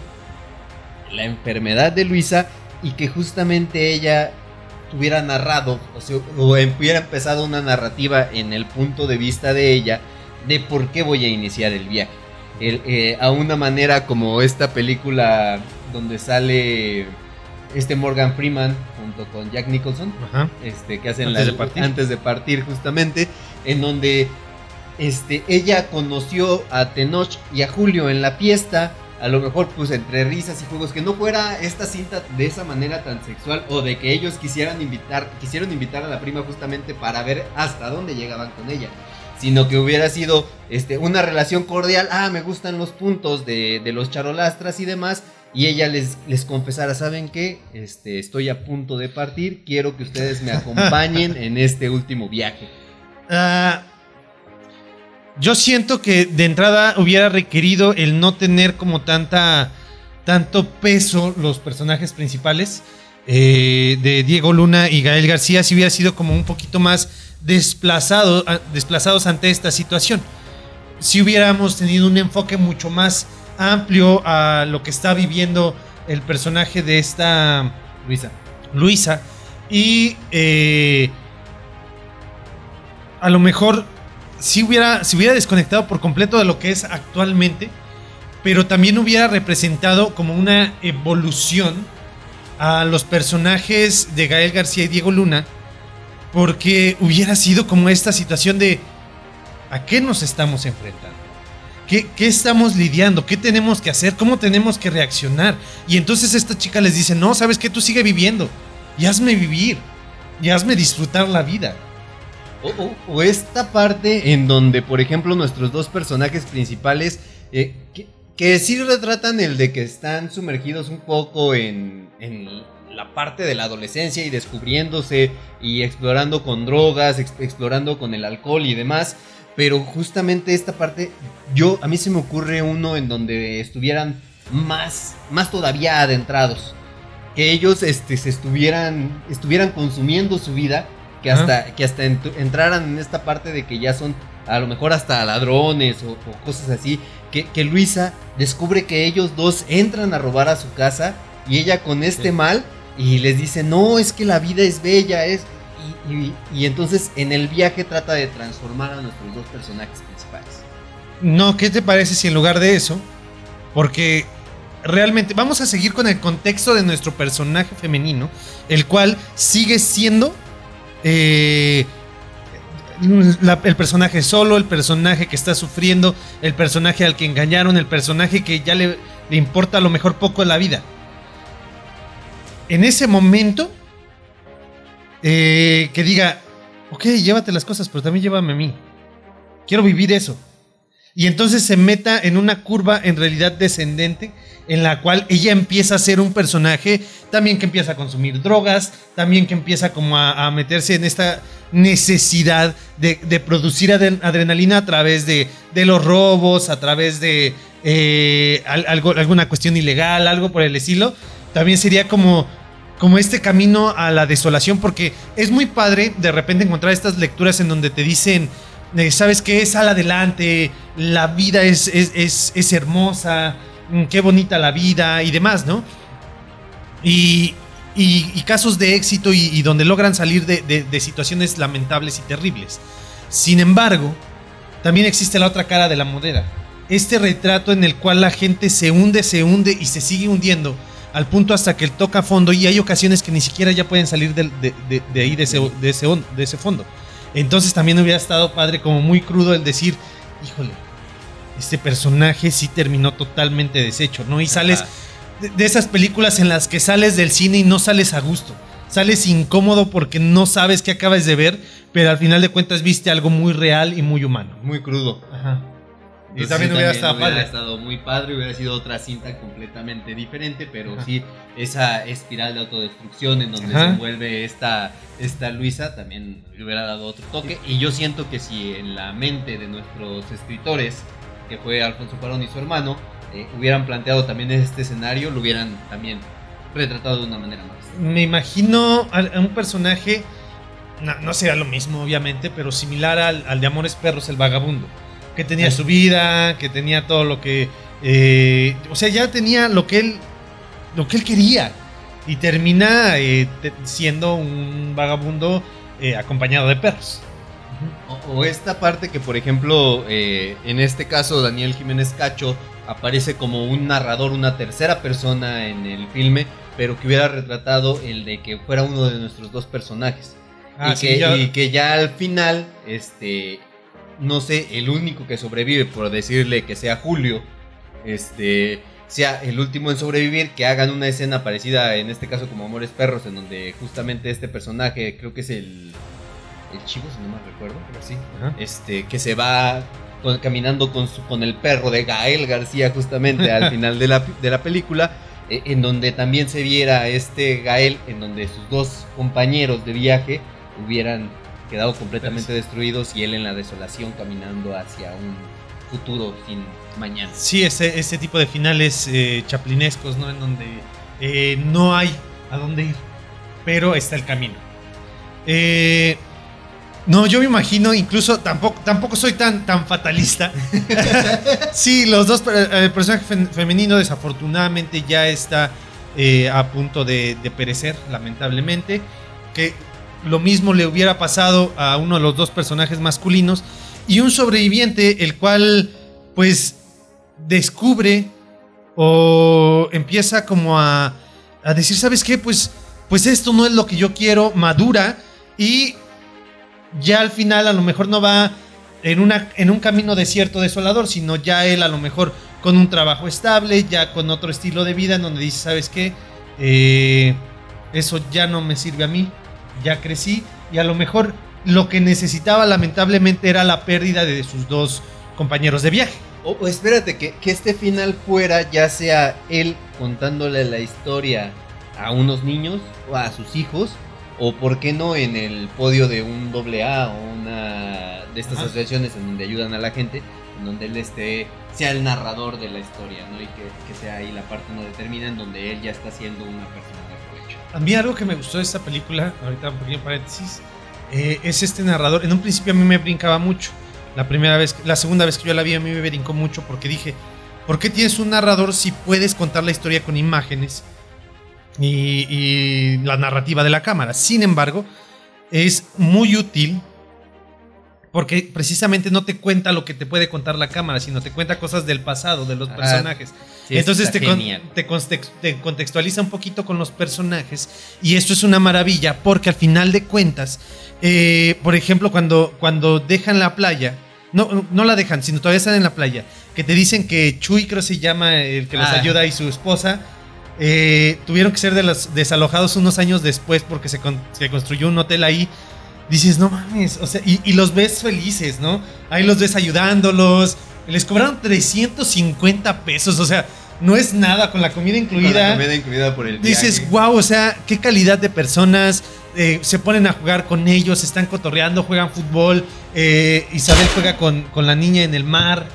la enfermedad de Luisa y que justamente ella tuviera narrado o, sea, o hubiera empezado una narrativa en el punto de vista de ella de por qué voy a iniciar el viaje. El, eh, a una manera como esta película donde sale este Morgan Freeman junto con Jack Nicholson Ajá. este, que hacen Antes la- de partir. antes de partir justamente, en donde este, ella conoció a Tenoch y a Julio en la fiesta, a lo mejor pues entre risas y juegos, que no fuera esta cinta de esa manera tan sexual o de que ellos quisieran invitar, quisieron invitar a la prima justamente para ver hasta dónde llegaban con ella. Sino que hubiera sido este, una relación cordial. Ah, me gustan los puntos de, de los charolastras y demás. Y ella les, les confesara, ¿saben qué? Este, estoy a punto de partir, quiero que ustedes me acompañen en este último viaje. Ah, yo siento que de entrada hubiera requerido el no tener como tanta tanto peso los personajes principales eh, de Diego Luna y Gael García si hubiera sido como un poquito más desplazado, desplazados ante esta situación. Si hubiéramos tenido un enfoque mucho más amplio a lo que está viviendo el personaje de esta Luisa. Luisa. Y eh, a lo mejor si hubiera, si hubiera desconectado por completo de lo que es actualmente, pero también hubiera representado como una evolución a los personajes de Gael García y Diego Luna, porque hubiera sido como esta situación de ¿a qué nos estamos enfrentando? ¿Qué, qué estamos lidiando? ¿Qué tenemos que hacer? ¿Cómo tenemos que reaccionar? Y entonces esta chica les dice, no, sabes que tú sigue viviendo y hazme vivir y hazme disfrutar la vida. O, esta parte en donde, por ejemplo, nuestros dos personajes principales, eh, que, sí retratan el de que están sumergidos un poco en, la parte de la adolescencia y descubriéndose y explorando con drogas, ex- explorando con el alcohol y demás. Pero justamente esta parte, yo a mí se me ocurre uno en donde estuvieran más, más todavía adentrados. que ellos este, se estuvieran, estuvieran consumiendo su vida, que hasta, que hasta ent- entraran en esta parte de que ya son a lo mejor hasta ladrones o, o cosas así, que, que Luisa descubre que ellos dos entran a robar a su casa y ella con este mal y les dice, no, es que la vida es bella, es... Y, y- y entonces en el viaje trata de transformar a nuestros dos personajes principales. No, ¿qué te parece si en lugar de eso? Porque realmente vamos a seguir con el contexto de nuestro personaje femenino, el cual sigue siendo eh, el personaje solo, el personaje que está sufriendo, el personaje al que engañaron, el personaje que ya le, le importa a lo mejor poco la vida. En ese momento, eh, que diga, ok, llévate las cosas, pero también llévame a mí. Quiero vivir eso. Y entonces se meta en una curva en realidad descendente en la cual ella empieza a ser un personaje también que empieza a consumir drogas, también que empieza como a, meterse en esta necesidad de, producir adren- adrenalina a través de, los robos, a través de eh, alguna cuestión ilegal, algo por el estilo. También sería como, este camino a la desolación, porque es muy padre de repente encontrar estas lecturas en donde te dicen, eh, ¿sabes qué? Sal adelante, la vida es, hermosa, qué bonita la vida y demás, ¿no? Y, y- y casos de éxito y, y donde logran salir de, de- situaciones lamentables y terribles. Sin embargo, también existe la otra cara de la moneda. Este retrato en el cual la gente se hunde, se hunde y se sigue hundiendo al punto hasta que toca fondo y hay ocasiones que ni siquiera ya pueden salir de, ahí, de ese, de ese fondo. Entonces también hubiera estado padre, como muy crudo el decir, híjole, este personaje sí terminó totalmente deshecho, ¿no? Y sales de, de esas películas en las que sales del cine y no sales a gusto. Sales incómodo porque no sabes qué acabas de ver, pero al final de cuentas viste algo muy real y muy humano. Muy crudo. Ajá. Y también sí, hubiera estado hubiera estado muy padre, hubiera sido otra cinta completamente diferente, pero Ajá. sí, esa espiral de autodestrucción en donde Ajá. se envuelve esta, esta Luisa también le hubiera dado otro toque. Y yo siento que si en la mente de nuestros escritores, que fue Alfonso Cuarón y su hermano, eh, hubieran planteado también este escenario, lo hubieran también retratado de una manera más. Me imagino a, un personaje, no, no será lo mismo obviamente, pero similar al, al de Amores Perros, el vagabundo, que tenía su vida, que tenía todo lo que... eh, o sea, ya tenía lo que él, lo que él quería. Y termina eh, siendo un vagabundo eh, acompañado de perros. O, o esta parte que, por ejemplo, eh, en este caso Daniel Jiménez Cacho aparece como un narrador, una tercera persona en el filme, pero que hubiera retratado el de que fuera uno de nuestros dos personajes. Ah, y, sí, que, y que ya al final, este, no sé, el único que sobrevive, por decirle que sea Julio, este, sea el último en sobrevivir, que hagan una escena parecida, en este caso como Amores Perros, en donde justamente este personaje, creo que es el, el chivo, si no mal recuerdo, pero sí, Ajá. este, que se va con- caminando con, su, con el perro de Gael García justamente al final de la, de la película, eh, en donde también se viera este Gael, en donde sus dos compañeros de viaje hubieran quedado completamente destruidos y él en la desolación caminando hacia un futuro sin mañana. Sí, ese, ese tipo de finales eh, chaplinescos, ¿no? En donde eh, no hay a dónde ir, pero está el camino. Eh, no, yo me imagino, incluso tampoco, tampoco soy tan, tan fatalista. sí, los dos, per- el personaje fe- femenino desafortunadamente ya está eh, a punto de, de perecer, lamentablemente. Que lo mismo le hubiera pasado a uno de los dos personajes masculinos. Y un sobreviviente, el cual, pues, descubre o empieza como a, a decir, ¿sabes qué? Pues, pues esto no es lo que yo quiero, madura y ya al final a lo mejor no va en, en un camino desierto desolador, sino ya él a lo mejor con un trabajo estable, ya con otro estilo de vida, en donde dice, ¿sabes qué? Eh, eso ya no me sirve a mí, ya crecí y a lo mejor lo que necesitaba lamentablemente era la pérdida de sus dos compañeros de viaje. O, o espérate, que, que este final fuera ya sea él contándole la historia a unos niños o a sus hijos, o por qué no en el podio de un doble A o una de estas Ajá. asociaciones en donde ayudan a la gente, en donde él esté, sea el narrador de la historia, ¿no? Y que, que sea ahí la parte no determina en donde él ya está siendo una persona mejor. A mí algo que me gustó de esta película, ahorita un pequeño paréntesis, eh, es este narrador. En un principio a mí me brincaba mucho. La primera vez, la segunda vez que yo la vi a mí me brincó mucho porque dije, ¿por qué tienes un narrador si puedes contar la historia con imágenes y, y la narrativa de la cámara? Sin embargo, es muy útil porque precisamente no te cuenta lo que te puede contar la cámara, sino te cuenta cosas del pasado, de los Ah, personajes. Sí, Entonces te, con- te contextualiza un poquito con los personajes y esto es una maravilla porque al final de cuentas, eh, por ejemplo, cuando, cuando dejan la playa, no, no la dejan, sino todavía están en la playa, que te dicen que Chuy creo se llama el que les Ah. ayuda y su esposa, eh, tuvieron que ser de los desalojados unos años después porque se, con- se construyó un hotel ahí. Dices, no mames, o sea, y, y los ves felices, ¿no? Ahí los ves ayudándolos. Les cobraron 350 pesos, o sea, no es nada con la comida Con incluida. la comida incluida por el Dices, viaje. wow, o sea, qué calidad de personas. eh, se ponen a jugar con ellos, están cotorreando, juegan fútbol. eh, Isabel juega con, con la niña en el mar.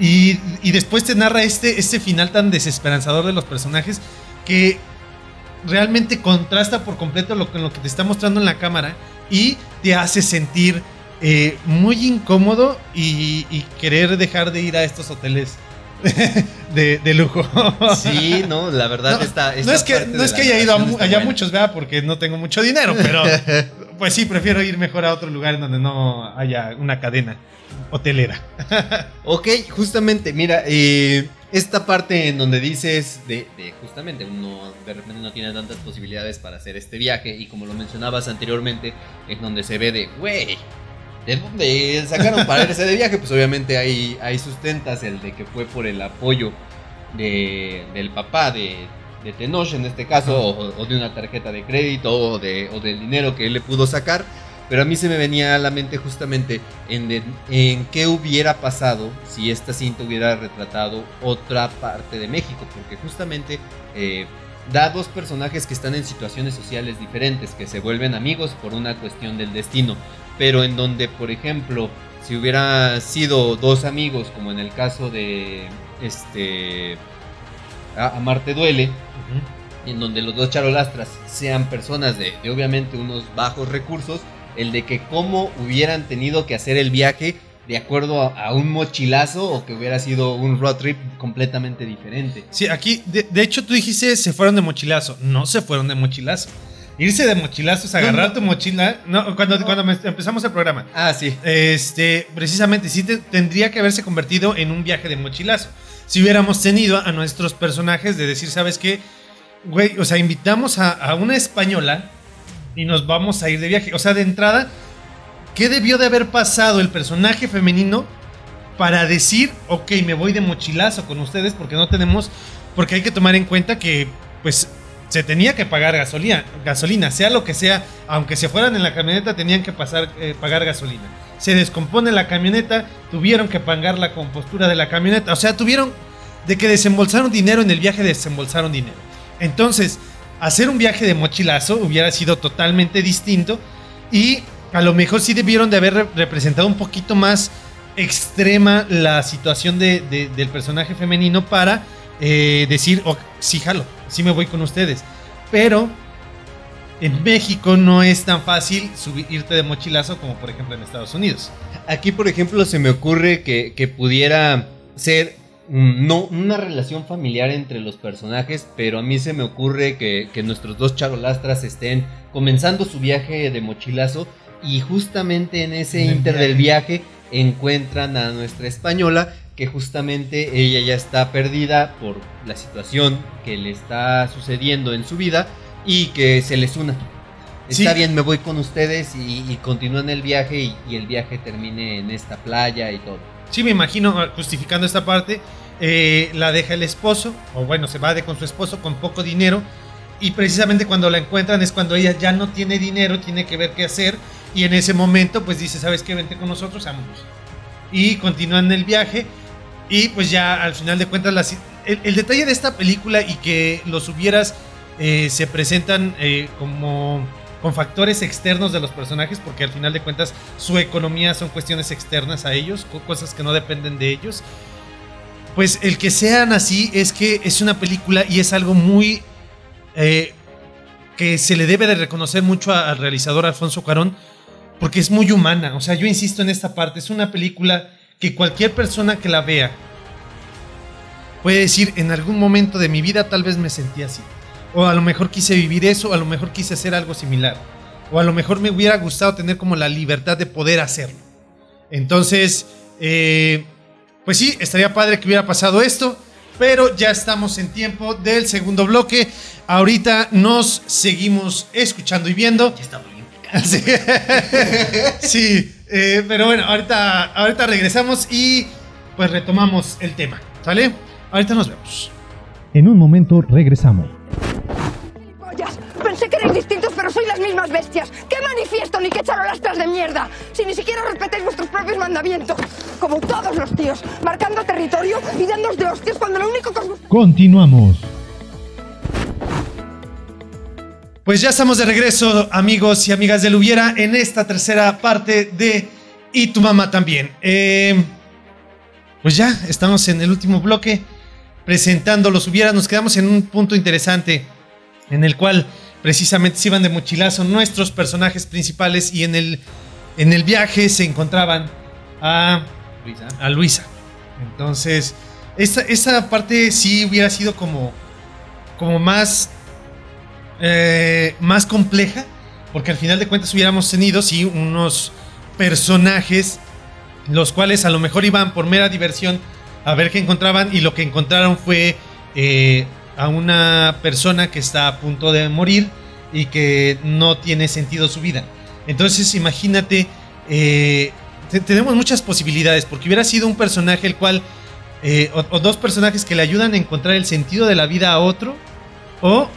Y, y después te narra este, este final tan desesperanzador de los personajes que realmente contrasta por completo lo, con lo que te está mostrando en la cámara y te hace sentir eh, muy incómodo y, y querer dejar de ir a estos hoteles de, de lujo. Sí, no, la verdad No, está. no es que, no es que haya ido a allá muchos, ¿verdad? Porque no tengo mucho dinero, pero pues sí, prefiero ir mejor a otro lugar en donde no haya una cadena hotelera. Ok, justamente, mira, eh, esta parte en donde dices de, de justamente uno de repente no tiene tantas posibilidades para hacer este viaje y como lo mencionabas anteriormente, es donde se ve de, güey, ¿de dónde sacaron para irse de viaje? Pues obviamente hay, hay sustentas el de que fue por el apoyo de, del papá de, de Tenoch en este caso, o, o de una tarjeta de crédito o, de, o del dinero que él le pudo sacar. Pero a mí se me venía a la mente justamente en, de- en qué hubiera pasado si esta cinta hubiera retratado otra parte de México. Porque justamente eh, da dos personajes que están en situaciones sociales diferentes, que se vuelven amigos por una cuestión del destino. Pero en donde, por ejemplo, si hubiera sido dos amigos, como en el caso de este a, Amarte Duele, en donde los dos charolastras sean personas de, de obviamente unos bajos recursos, el de que cómo hubieran tenido que hacer el viaje de acuerdo a, a un mochilazo o que hubiera sido un road trip completamente diferente. Sí, aquí, de, de hecho tú dijiste se fueron de mochilazo. No se fueron de mochilazo. Irse de mochilazo es agarrar No, tu mochila. No, cuando, cuando empezamos el programa. Ah, sí. Este, precisamente, sí te- tendría que haberse convertido en un viaje de mochilazo. Si hubiéramos tenido a nuestros personajes de decir, ¿sabes qué? Güey, o sea, invitamos a, a una española y nos vamos a ir de viaje. O sea, de entrada, ¿qué debió de haber pasado el personaje femenino para decir, ok, me voy de mochilazo con ustedes porque no tenemos, porque hay que tomar en cuenta que, pues, se tenía que pagar gasolina, gasolina, sea lo que sea, aunque se fueran en la camioneta, tenían que pasar, eh, pagar gasolina. Se descompone la camioneta, tuvieron que pagar la compostura de la camioneta, o sea, tuvieron de que desembolsaron dinero en el viaje, desembolsaron dinero. Entonces, hacer un viaje de mochilazo hubiera sido totalmente distinto y a lo mejor sí debieron de haber re- representado un poquito más extrema la situación de- de- del personaje femenino para eh, decir, "Ok, sí, jalo, sí me voy con ustedes. Pero en México no es tan fácil subir, irte de mochilazo como por ejemplo en Estados Unidos. Aquí, por ejemplo, se me ocurre que, pudiera ser no una relación familiar entre los personajes, pero a mí se me ocurre que, que nuestros dos charolastras estén comenzando su viaje de mochilazo y justamente en ese En inter del viaje. encuentran a nuestra española que justamente ella ya está perdida por la situación que le está sucediendo en su vida y que se les una. Sí. Está bien, me voy con ustedes y, y continúan el viaje y, y el viaje termine en esta playa y todo. Sí, me imagino, ah, justificando esta parte, eh, la deja el esposo, o bueno, se va de con su esposo con poco dinero, y precisamente cuando la encuentran es cuando ella ya no tiene dinero, tiene que ver qué hacer, y en ese momento pues dice, ¿sabes qué? Vente con nosotros, vámonos. Y continúan el viaje, y pues ya al final de cuentas, el detalle de esta película y que los hubieras eh, se presentan eh, como con factores externos de los personajes, porque al final de cuentas su economía son cuestiones externas a ellos, co- cosas que no dependen de ellos. Pues el que sean así es que es una película y es algo muy eh, que se le debe de reconocer mucho al realizador Alfonso Cuarón, porque es muy humana. O sea, yo insisto en esta parte, es una película que cualquier persona que la vea puede decir, en algún momento de mi vida tal vez me sentí así. O a lo mejor quise vivir eso, o a lo mejor quise hacer algo similar. O a lo mejor me hubiera gustado tener como la libertad de poder hacerlo. Entonces, eh, pues sí, estaría padre que hubiera pasado esto. Pero ya estamos en tiempo del segundo bloque. Ahorita nos seguimos escuchando y viendo. Ya está bien. Sí, Sí, eh, pero bueno, ahorita, ahorita regresamos y pues retomamos el tema. ¿Sale? Ahorita nos vemos. En un momento regresamos. Pensé que erais distintos, pero sois las mismas bestias. ¡Qué manifiesto ni qué charolastras de mierda! Si ni siquiera respetáis vuestros propios mandamientos. Como todos los tíos, marcando territorio y dándos de hostias cuando lo único que os. Continuamos. Pues ya estamos de regreso, amigos y amigas del Hubiera, en esta tercera parte de Y tu mamá también. Eh, pues ya estamos en el último bloque presentando los Hubiera. Nos quedamos en un punto interesante en el cual precisamente se iban de mochilazo nuestros personajes principales y en el, en el viaje se encontraban a Luisa. a Luisa. Entonces, esta, esta parte sí hubiera sido como, como más, eh, más compleja, porque al final de cuentas hubiéramos tenido, sí, unos personajes, los cuales a lo mejor iban por mera diversión a ver qué encontraban, y lo que encontraron fue eh, a una persona que está a punto de morir y que no tiene sentido su vida. Entonces, imagínate, eh, te- tenemos muchas posibilidades, porque hubiera sido un personaje el cual, eh, o, o dos personajes que le ayudan a encontrar el sentido de la vida a otro, o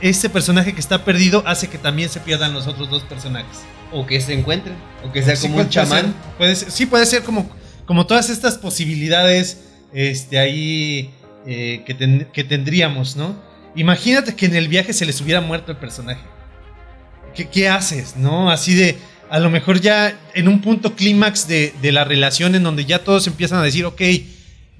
este personaje que está perdido hace que también se pierdan los otros dos personajes. O que se encuentren. O que sea como un chamán. ser, puede ser- sí, puede ser como, como todas estas posibilidades este, ahí eh, que, ten- que tendríamos, ¿no? Imagínate que en el viaje se les hubiera muerto el personaje. ¿Qué, haces, no? Así de, a lo mejor ya en un punto clímax de, de la relación en donde ya todos empiezan a decir, ok,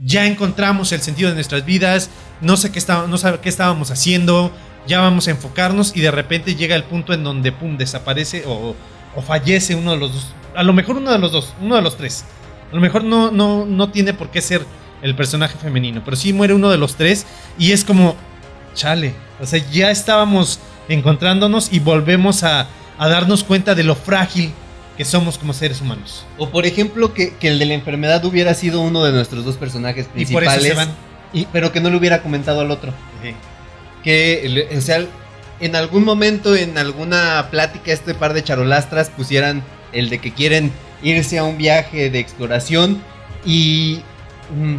ya encontramos el sentido de nuestras vidas, no sé qué, estaba- no sabe qué estábamos haciendo, ya vamos a enfocarnos y de repente llega el punto en donde, pum, desaparece o, o fallece uno de los dos. A lo mejor uno de los dos, uno de los tres. A lo mejor no, no, no tiene por qué ser el personaje femenino, pero sí muere uno de los tres y es como, chale, o sea, ya estábamos encontrándonos y volvemos a, a darnos cuenta de lo frágil que somos como seres humanos. O por ejemplo, que, que el de la enfermedad hubiera sido uno de nuestros dos personajes Y por principales. eso se van. y- pero que no le hubiera comentado al otro. Que, le- o sea, en algún momento, en alguna plática, este par de charolastras pusieran el de que quieren irse a un viaje de exploración y,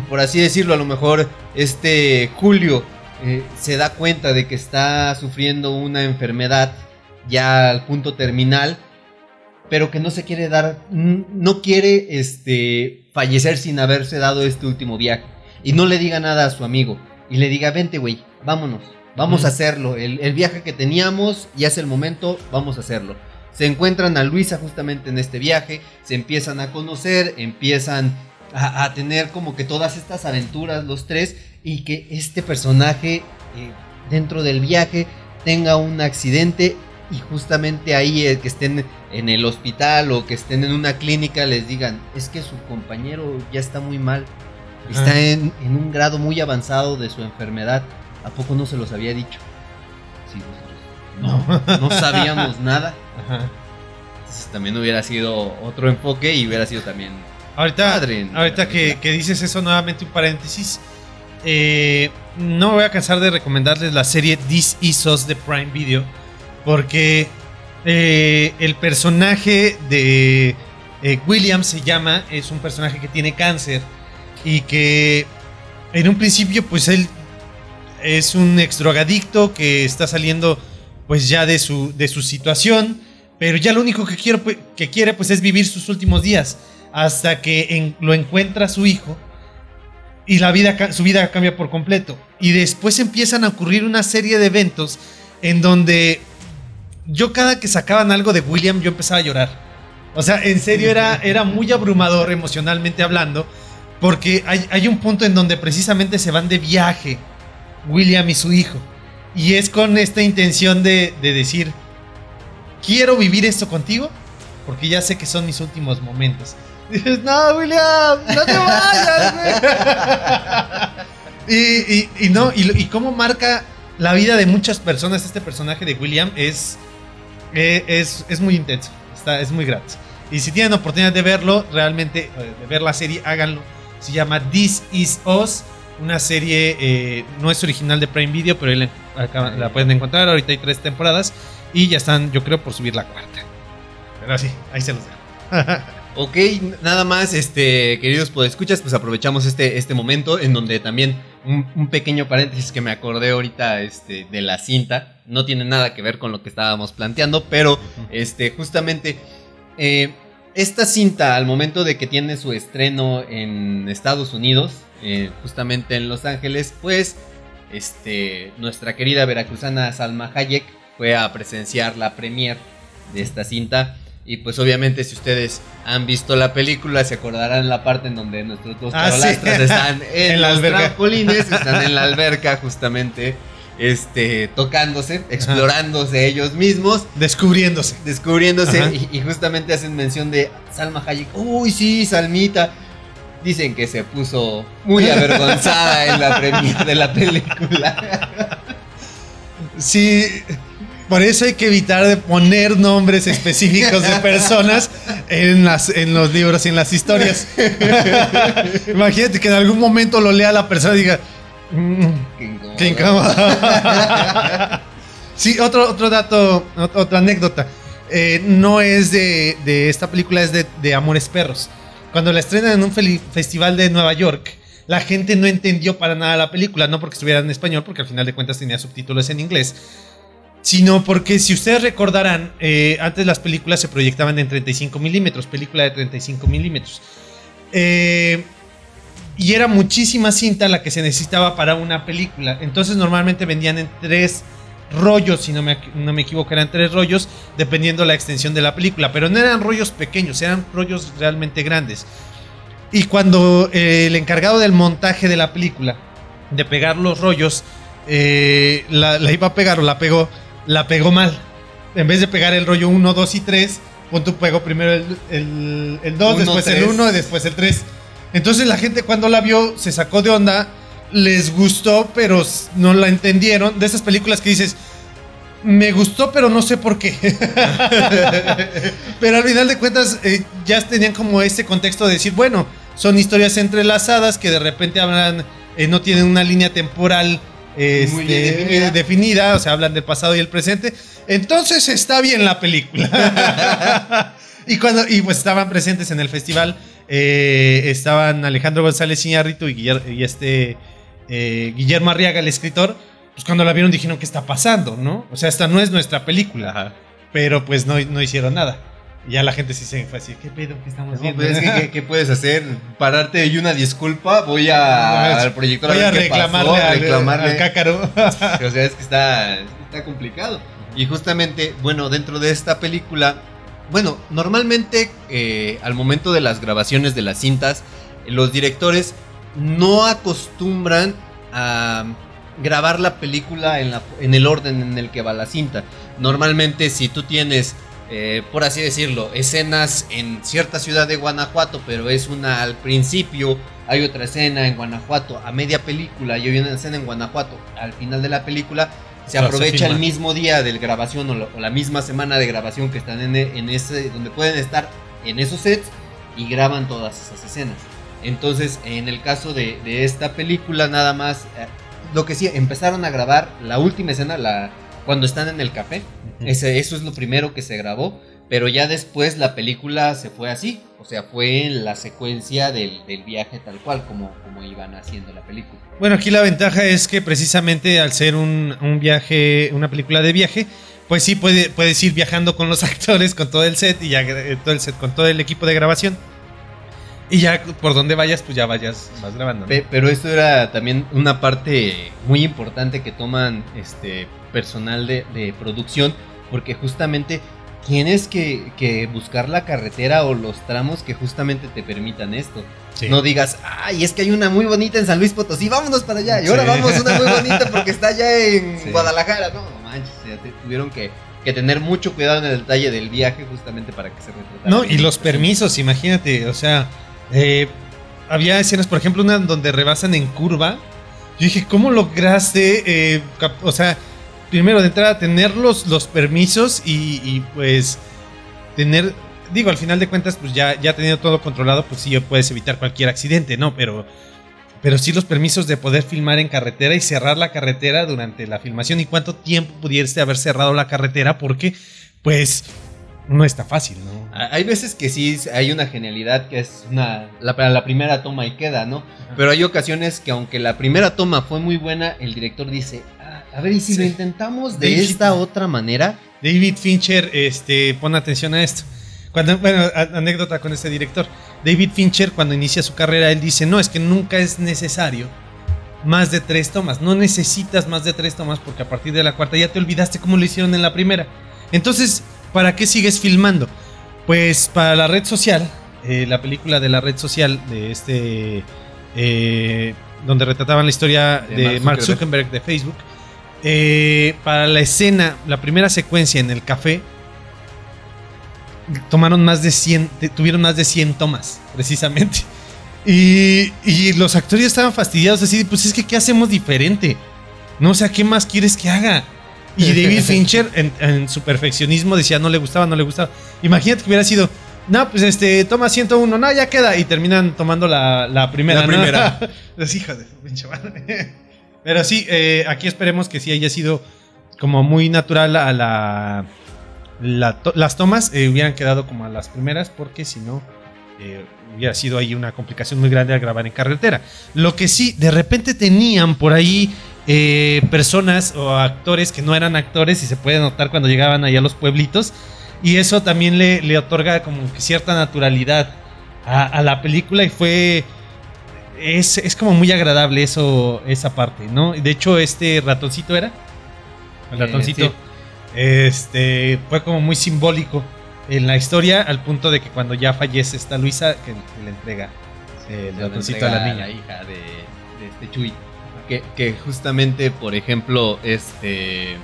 por así decirlo, a lo mejor este Julio eh, se da cuenta de que está sufriendo una enfermedad ya al punto terminal, pero que no se quiere dar, no quiere este, fallecer sin haberse dado este último viaje. Y no le diga nada a su amigo. Y le diga, vente, güey, vámonos. Vamos Mm. a hacerlo. El, el viaje que teníamos ya es el momento, vamos a hacerlo. Se encuentran a Luisa justamente en este viaje, se empiezan a conocer, empiezan a, a tener como que todas estas aventuras los tres y que este personaje eh, dentro del viaje tenga un accidente y justamente ahí eh, que estén en el hospital o que estén en una clínica les digan, es que su compañero ya está muy mal, está en, en un grado muy avanzado de su enfermedad. ¿A poco no se los había dicho? Sí, nosotros no, no sabíamos nada. Ajá. Entonces, también hubiera sido otro enfoque y hubiera sido también Ahorita, Padre en ahorita que, que dices eso, nuevamente un paréntesis. Eh, no me voy a cansar de recomendarles la serie This Is Us de Prime Video. Porque eh, el personaje de eh, William se llama, es un personaje que tiene cáncer. Y que en un principio, pues él es un ex drogadicto que está saliendo, pues ya de su, de su situación. Pero ya lo único que, quiero, pues, que quiere, pues es vivir sus últimos días hasta que en- lo encuentra su hijo y la vida, su vida cambia por completo. Y después empiezan a ocurrir una serie de eventos en donde yo cada que sacaban algo de William yo empezaba a llorar. O sea, en serio era, era muy abrumador emocionalmente hablando porque hay, hay un punto en donde precisamente se van de viaje William y su hijo. Y es con esta intención de, de decir, quiero vivir esto contigo, porque ya sé que son mis últimos momentos. Dices, no, William, no te vayas, y, y, no, y, cómo marca la vida de muchas personas este personaje de William es, eh, es, es muy intenso, está, es muy grato. Y si tienen oportunidad de verlo, realmente, eh, de ver la serie, háganlo. Se llama This Is Us, una serie, eh, no es original de Prime Video, pero la, la pueden encontrar. Ahorita hay tres temporadas y ya están, yo creo, por subir la cuarta. Pero así, ahí se los dejo. Ok, nada más, este, queridos podescuchas, pues aprovechamos este, este momento en donde también un, un pequeño paréntesis que me acordé ahorita este, de la cinta. No tiene nada que ver con lo que estábamos planteando, pero este, justamente eh, esta cinta, al momento de que tiene su estreno en Estados Unidos, eh, justamente en Los Ángeles, pues este, nuestra querida veracruzana Salma Hayek fue a presenciar la premiere de esta cinta. Y pues obviamente si ustedes han visto la película se acordarán la parte en donde nuestros dos Ah, sí. están en, En la los alberca. trampolines, están en la alberca justamente, este, tocándose, explorándose ellos mismos Descubriéndose. descubriéndose y, y justamente hacen mención de Salma Hayek. Uy, sí, Salmita. Dicen que se puso muy avergonzada en la premiere de la película. Sí, por eso hay que evitar de poner nombres específicos de personas en, las, en los libros y en las historias. Imagínate que en algún momento lo lea la persona y diga, "Mm, Qué incómodo. sí, otro, otro dato, ot- otra anécdota. Eh, no es de, de esta película, es de, de Amores Perros. Cuando la estrenan en un festival de Nueva York, la gente no entendió para nada la película, no porque estuviera en español, porque al final de cuentas tenía subtítulos en inglés, sino porque si ustedes recordarán, eh, antes las películas se proyectaban en 35 milímetros, película de 35 milímetros. Eh, y era muchísima cinta la que se necesitaba para una película. Entonces normalmente vendían en tres rollos, si no me, no me equivoco, eran tres rollos, dependiendo la extensión de la película. Pero no eran rollos pequeños, eran rollos realmente grandes. Y cuando eh, el encargado del montaje de la película, de pegar los rollos, eh, la, la iba a pegar o la pegó, la pegó mal. En vez de pegar el rollo 1, 2 y 3, pon tu pegó primero el 2, Uno, después el tres. 1 y después el 3. Entonces la gente cuando la vio se sacó de onda, les gustó, pero no la entendieron. De esas películas que dices, me gustó, pero no sé por qué. pero al final de cuentas eh, ya tenían como este contexto de decir, bueno, son historias entrelazadas que de repente hablan, eh, no tienen una línea temporal este, Muy bien definida. definida, o sea, hablan del pasado y el presente. Entonces está bien la película. y cuando y pues estaban presentes en el festival, eh, estaban Alejandro González Iñárritu y, Guiller- y este eh, Guillermo Arriaga, el escritor. Pues cuando la vieron dijeron, ¿qué está pasando? ¿No? O sea, esta no es nuestra película. Pero pues no, no hicieron nada. Ya la gente sí se fue así, ¿qué pedo? ¿Qué estamos No, viendo? pues es que, ¿qué, qué puedes hacer? Pararte y una disculpa. Voy a, al proyector Voy a ver qué reclamarle, pasó, al, reclamarle. al cácaro. O sea, es que está, está complicado. Y justamente, bueno, dentro de esta película, bueno, normalmente eh, al momento de las grabaciones de las cintas, los directores no acostumbran a grabar la película en, la, en el orden en el que va la cinta. Normalmente si tú tienes, eh, por así decirlo, escenas en cierta ciudad de Guanajuato, pero es una al principio, hay otra escena en Guanajuato a media película y hay una escena en Guanajuato al final de la película, se aprovecha el mismo día de grabación o la, o la misma semana de grabación que están en, en ese, donde pueden estar en esos sets y graban todas esas escenas. Entonces, en el caso de, de esta película, nada más, eh, lo que sí, empezaron a grabar la última escena, la, cuando están en el café. Ese, eso es lo primero que se grabó, pero ya después la película se fue así. O sea, fue en la secuencia del, del viaje tal cual, como, como iban haciendo la película. Bueno, aquí la ventaja es que precisamente al ser un, un viaje, una película de viaje, pues sí puede, puedes ir viajando con los actores, con todo el set y ya eh, todo el set, con todo el equipo de grabación. Y ya por donde vayas, pues ya vayas, vas grabando. ¿no? Pe- Pero esto era también una parte muy importante que toman este personal de, de producción, porque justamente tienes que, que buscar la carretera o los tramos que justamente te permitan esto. Sí. No digas, ay, es que hay una muy bonita en San Luis Potosí, vámonos para allá. Y ahora Sí. vamos una muy bonita porque está allá en Sí. Guadalajara. No, no manches, sea, te- tuvieron que, que tener mucho cuidado en el detalle del viaje justamente para que se retratara. No, y los permisos, imagínate, o sea, eh, había escenas, por ejemplo, una donde rebasan en curva. Yo dije, ¿cómo lograste, eh, o sea, primero de entrada tener los, los permisos y, y, pues tener, digo, al final de cuentas, pues ya, ya teniendo todo controlado, pues sí puedes evitar cualquier accidente, ¿no? Pero, pero sí los permisos de poder filmar en carretera y cerrar la carretera durante la filmación y cuánto tiempo pudiese haber cerrado la carretera porque, pues, no está fácil, ¿no? Hay veces que sí hay una genialidad que es una la, para la primera toma y queda, ¿no? Pero hay ocasiones que aunque la primera toma fue muy buena, el director dice, "Ah, a ver, ¿y si Sí. lo intentamos de David- esta otra manera? David Fincher, este, pon atención a esto. Cuando, bueno, a- anécdota con este director. David Fincher, cuando inicia su carrera, él dice: No, es que nunca es necesario más de tres tomas. No necesitas más de tres tomas porque a partir de la cuarta ya te olvidaste cómo lo hicieron en la primera. Entonces, ¿para qué sigues filmando? Pues para la red social, eh, la película de la red social de este. eh, donde retrataban la historia De de, Mark Mark Zuckerberg. Zuckerberg de Facebook. Eh, para la escena, la primera secuencia en el café, tomaron más de 100, te- tuvieron más de 100 tomas, precisamente. Y, y los actores estaban fastidiados así, pues es que ¿qué hacemos diferente? No, o sea, ¿qué más quieres que haga? Y David Fincher, en, en su perfeccionismo, decía, no le gustaba, no le gustaba. Imagínate que hubiera sido, no, pues este, toma 101, no, ya queda. Y terminan tomando la, la primera. La ¿no? primera. Los hijos de pinche madre. Pero sí, eh, aquí esperemos que sí haya sido como muy natural a la. las tomas eh, hubieran quedado como a las primeras, porque si no, eh, hubiera sido ahí una complicación muy grande al grabar en carretera. Lo que sí, de repente tenían por ahí personas o actores que no eran actores y se puede notar cuando llegaban allá a los pueblitos. Y eso también le, le otorga como cierta naturalidad a la película y fue... Es, es como muy agradable eso, esa parte, ¿no? De hecho, este ratoncito era. El Eh, ratoncito. sí. Este fue como muy simbólico en la historia, al punto de que cuando ya fallece esta Luisa, que, que le entrega el Se lo ratoncito a la niña. hija de, de este Chuy. Que, que justamente, por ejemplo, este.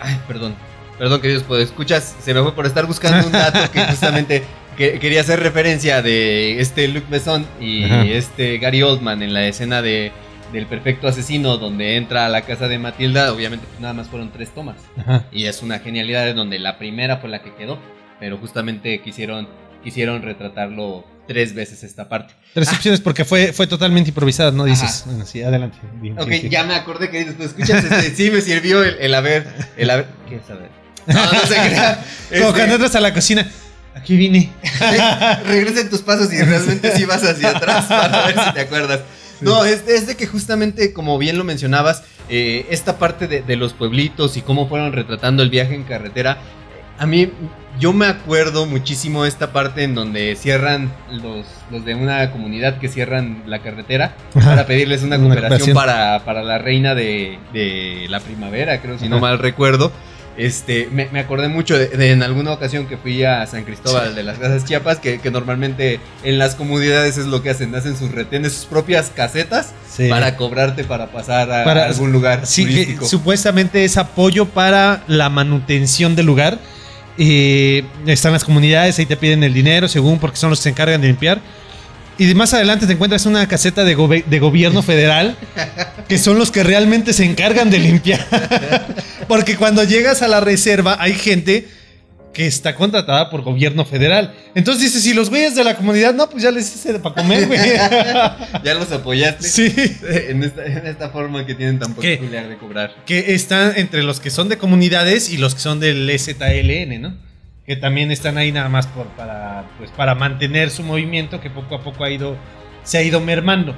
Ay, perdón. Perdón, queridos, pues escuchas, se me fue por estar buscando un dato que justamente que- quería hacer referencia de este Luc Besson y Ajá. este Gary Oldman en la escena de del perfecto asesino donde entra a la casa de Matilda, obviamente pues, nada más fueron tres tomas. Ajá. Y es una genialidad en donde la primera fue la que quedó, pero justamente quisieron, quisieron retratarlo tres veces esta parte. Tres opciones porque fue, fue totalmente improvisada, ¿no? Dices, bueno, sí, adelante. Bien, Ok, sí, sí. ya me acordé que después escuchas, este, sí me sirvió el, el haber, el haber, ¿qué es haber? No, no se crea. Como Este, cuando entras a la cocina, aquí vine. Regresa en tus pasos y realmente sí vas hacia atrás para ver si te acuerdas. No, es, es de que justamente, como bien lo mencionabas, eh, esta parte de, de los pueblitos y cómo fueron retratando el viaje en carretera, a mí, yo me acuerdo muchísimo esta parte en donde cierran los, los de una comunidad que cierran la carretera para pedirles una Una cooperación cooperación. para, para la reina de, de la primavera, creo, si no mal recuerdo. Este, me, me acordé mucho de, de en alguna ocasión que fui a San Cristóbal de las Casas Chiapas, que, que normalmente en las comunidades es lo que hacen, hacen sus retenes, sus propias casetas Sí. para cobrarte para pasar a, Para- algún lugar Sí, que supuestamente es apoyo para la manutención del lugar. Eh, están las comunidades, ahí te piden el dinero, según, porque son los que se encargan de limpiar. Y más adelante te encuentras una caseta de, gobe- de gobierno federal, que son los que realmente se encargan de limpiar. porque cuando llegas a la reserva hay gente que está contratada por gobierno federal. Entonces dices, si los güeyes de la comunidad, no, pues ya les hice para comer, güey. ya los apoyaste sí. en, esta, en esta forma que tienen tan peculiar de cobrar. que están entre los que son de comunidades y los que son del EZLN, ¿no? Que también están ahí nada más por, para, pues, para mantener su movimiento que poco a poco ha ido, se ha ido mermando.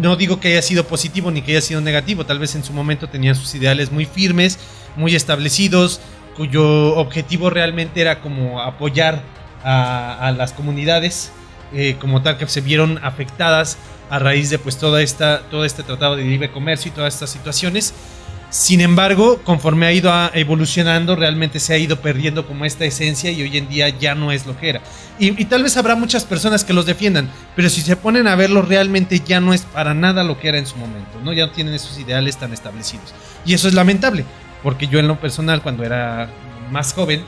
No digo que haya sido positivo ni que haya sido negativo, tal vez en su momento tenían sus ideales muy firmes, muy establecidos, cuyo objetivo realmente era como apoyar a, las comunidades eh, como tal que se vieron afectadas a raíz de pues toda esta, todo este tratado de libre comercio y todas estas situaciones. Sin embargo, conforme ha ido a- evolucionando, realmente se ha ido perdiendo como esta esencia y hoy en día ya no es lo que era. Y, y tal vez habrá muchas personas que los defiendan, pero si se ponen a verlo, realmente ya no es para nada lo que era en su momento, ¿no? Ya no tienen esos ideales tan establecidos. Y eso es lamentable, porque yo en lo personal, cuando era más joven,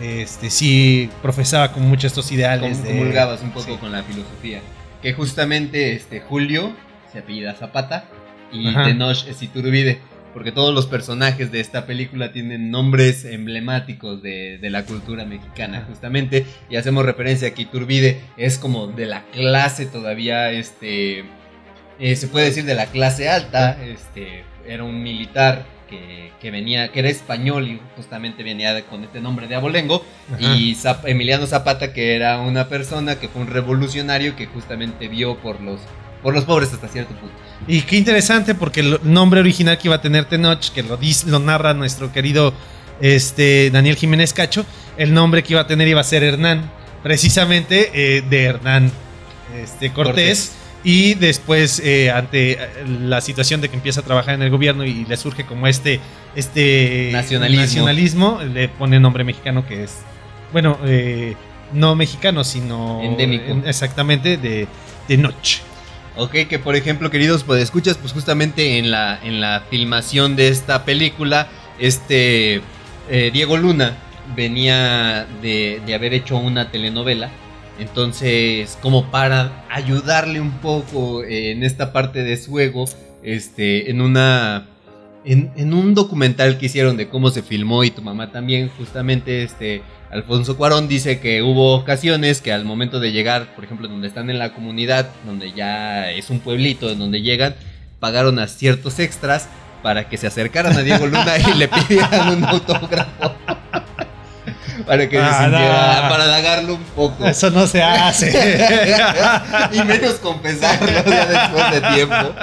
este, sí profesaba con mucho estos ideales. Com- de- comulgabas un poco sí. con la filosofía. Que justamente este Julio se apellida Zapata y Ajá. Tenoch es Iturbide. Porque todos los personajes de esta película tienen nombres emblemáticos de, de la cultura mexicana, justamente. Y hacemos referencia a que Iturbide es como de la clase todavía, este. eh, se puede decir de la clase alta. Este. Era un militar que, que venía, que era español y justamente venía de- con este nombre de abolengo. Ajá. Y Zap- Emiliano Zapata, que era una persona que fue un revolucionario que justamente vio por los, por los pobres hasta cierto punto. Y qué interesante porque el nombre original que iba a tener Tenoch, que lo, dice, lo narra nuestro querido este, Daniel Jiménez Cacho, el nombre que iba a tener iba a ser Hernán, precisamente eh, de Hernán este, Cortés. Cortés. Y después, eh, ante eh, la situación de que empieza a trabajar en el gobierno y le surge como este, este Nacionalismo. nacionalismo, le pone nombre mexicano que es, bueno, eh, no mexicano, sino... Endémico. en- exactamente, de Tenoch. Ok, que por ejemplo, queridos, pues escuchas, pues justamente en la, en la filmación de esta película, este eh, Diego Luna venía de, de haber hecho una telenovela. Entonces, como para ayudarle un poco eh, en esta parte de su ego, este, en una. En, en un documental que hicieron de cómo se filmó y tu mamá también, justamente este Alfonso Cuarón dice que hubo ocasiones que al momento de llegar, por ejemplo, donde están en la comunidad, donde ya es un pueblito, en donde llegan, pagaron a ciertos extras para que se acercaran a Diego Luna y le pidieran un autógrafo. para que se Ah, sintiera, no. para halagarlo un poco. Eso no se hace. y menos confesarlo ya después de tiempo.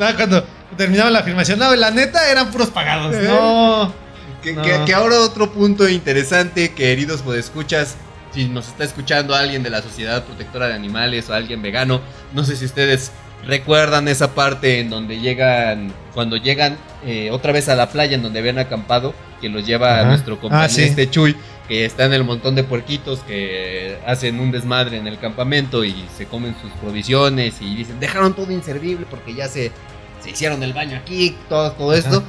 No, cuando terminaba la filmación, no, la neta eran puros pagados. No. Que, No. que- que ahora otro punto interesante, queridos escuchas si nos está escuchando alguien de la Sociedad Protectora de Animales o alguien vegano, no sé si ustedes recuerdan esa parte en donde llegan, cuando llegan eh, otra vez a la playa en donde habían acampado, que los lleva Ajá. nuestro compañero Ah, sí. este Chuy, que está en el montón de puerquitos que hacen un desmadre en el campamento y se comen sus provisiones y dicen, dejaron todo inservible porque ya se, se hicieron el baño aquí, todo, todo esto. Ajá.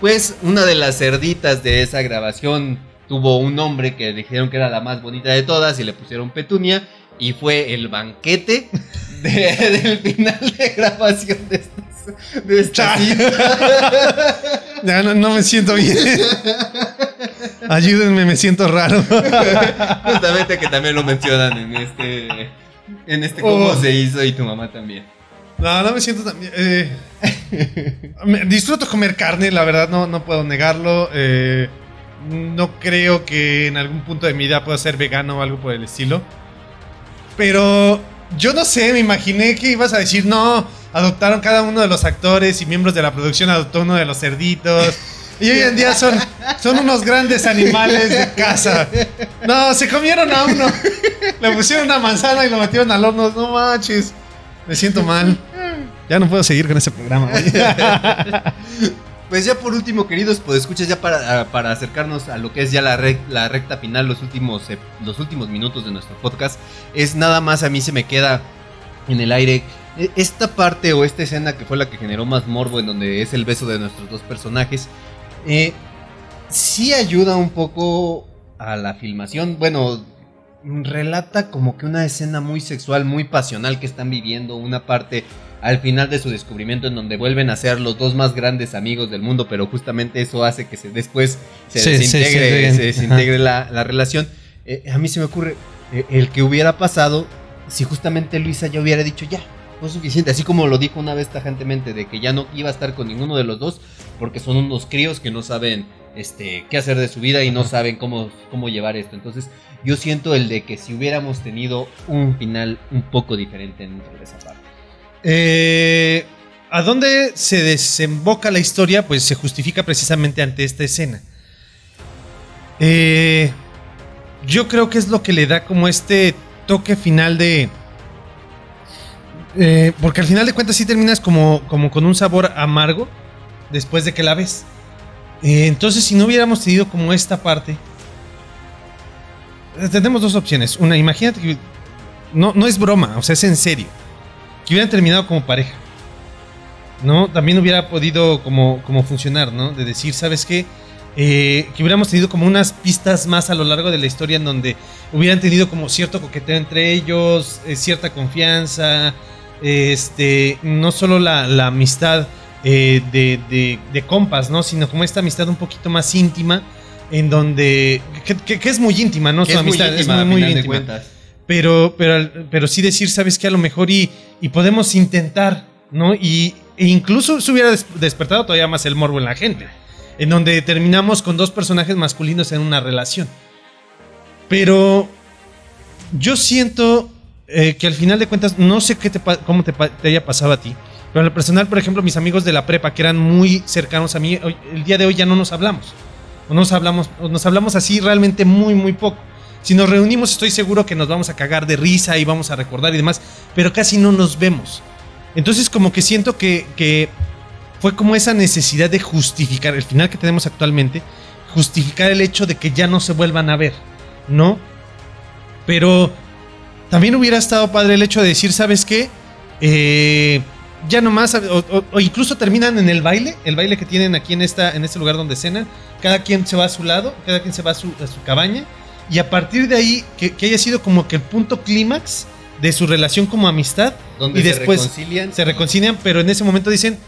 Pues una de las cerditas de esa grabación tuvo un nombre que dijeron que era la más bonita de todas y le pusieron Petunia y fue el banquete de- del final de grabación de esta, de esta. Ya no, no me siento bien. Ayúdenme, me siento raro. Justamente que también lo mencionan en este en este cómo Oh. se hizo y tu mamá también. No, no me siento tan. Eh, disfruto comer carne, la verdad, no, no puedo negarlo. Eh, no creo que en algún punto de mi vida pueda ser vegano o algo por el estilo. Pero yo no sé, me imaginé que ibas a decir, no, adoptaron cada uno de los actores y miembros de la producción, adoptó uno de los cerditos. Y hoy en día son, son unos grandes animales de casa. No, se comieron a uno. Le pusieron una manzana y lo metieron al horno. No manches. Me siento mal. Ya no puedo seguir con ese programa. Pues ya por último, queridos, pues escuchas ya para, para acercarnos a lo que es ya la, rec- la recta final, los últimos, eh, los últimos minutos de nuestro podcast, es nada más a mí se me queda en el aire eh, esta parte o esta escena que fue la que generó más morbo en donde es el beso de nuestros dos personajes, eh, sí ayuda un poco a la filmación, bueno, relata como que una escena muy sexual, muy pasional que están viviendo, una parte al final de su descubrimiento en donde vuelven a ser los dos más grandes amigos del mundo, pero justamente eso hace que se, después se Sí, desintegre, sí, se desintegre la, la relación. Eh, a mí se me ocurre eh, el que hubiera pasado si justamente Luisa ya hubiera dicho ya, no es suficiente, así como lo dijo una vez tajantemente de que ya no iba a estar con ninguno de los dos porque son unos críos que no saben este qué hacer de su vida y no saben cómo, cómo llevar esto. Entonces, yo siento el de que si hubiéramos tenido un final un poco diferente dentro de esa parte. Eh, ¿A dónde se desemboca la historia? Pues se justifica precisamente ante esta escena. Eh, yo creo que es lo que le da como este toque final de... eh, porque al final de cuentas sí terminas como, como con un sabor amargo después de que la ves. Eh, entonces, si no hubiéramos tenido como esta parte, eh, tenemos dos opciones. Una, imagínate que no, no es broma, o sea, es en serio. Que hubieran terminado como pareja. ¿No? También hubiera podido como, como funcionar, ¿no? De decir, ¿sabes qué? Eh, que hubiéramos tenido como unas pistas más a lo largo de la historia en donde hubieran tenido como cierto coqueteo entre ellos, cierta confianza, este, no solo la amistad eh, de, de- de compas, ¿no? Sino como esta amistad un poquito más íntima, en donde, que, que- que es muy íntima, ¿no? Que Su es muy amistad íntima, a es muy, muy íntima. Pero, pero, pero sí decir, ¿sabes qué? A lo mejor y, y podemos intentar, ¿no? Y, e incluso se hubiera des- despertado todavía más el morbo en la gente. En donde terminamos con dos personajes masculinos en una relación. Pero yo siento eh, que al final de cuentas, no sé qué te, cómo te, te haya pasado a ti. Pero en lo personal, por ejemplo, mis amigos de la prepa, que eran muy cercanos a mí, el día de hoy ya no nos hablamos. O nos hablamos, nos hablamos así realmente muy, muy poco. Si nos reunimos, estoy seguro que nos vamos a cagar de risa y vamos a recordar y demás, pero casi no nos vemos. Entonces, como que siento que, que fue como esa necesidad de justificar, el final que tenemos actualmente, justificar el hecho de que ya no se vuelvan a ver, ¿no? Pero también hubiera estado padre el hecho de decir, ¿sabes qué? Eh, ya nomás, o, o- o incluso terminan en el baile, el baile que tienen aquí en, esta, en este lugar donde cenan, cada quien se va a su lado, cada quien se va a su, a su cabaña, y a partir de ahí, que, que haya sido como que el punto clímax de su relación como amistad, Donde y se después reconcilian. se reconcilian, pero en ese momento dicen,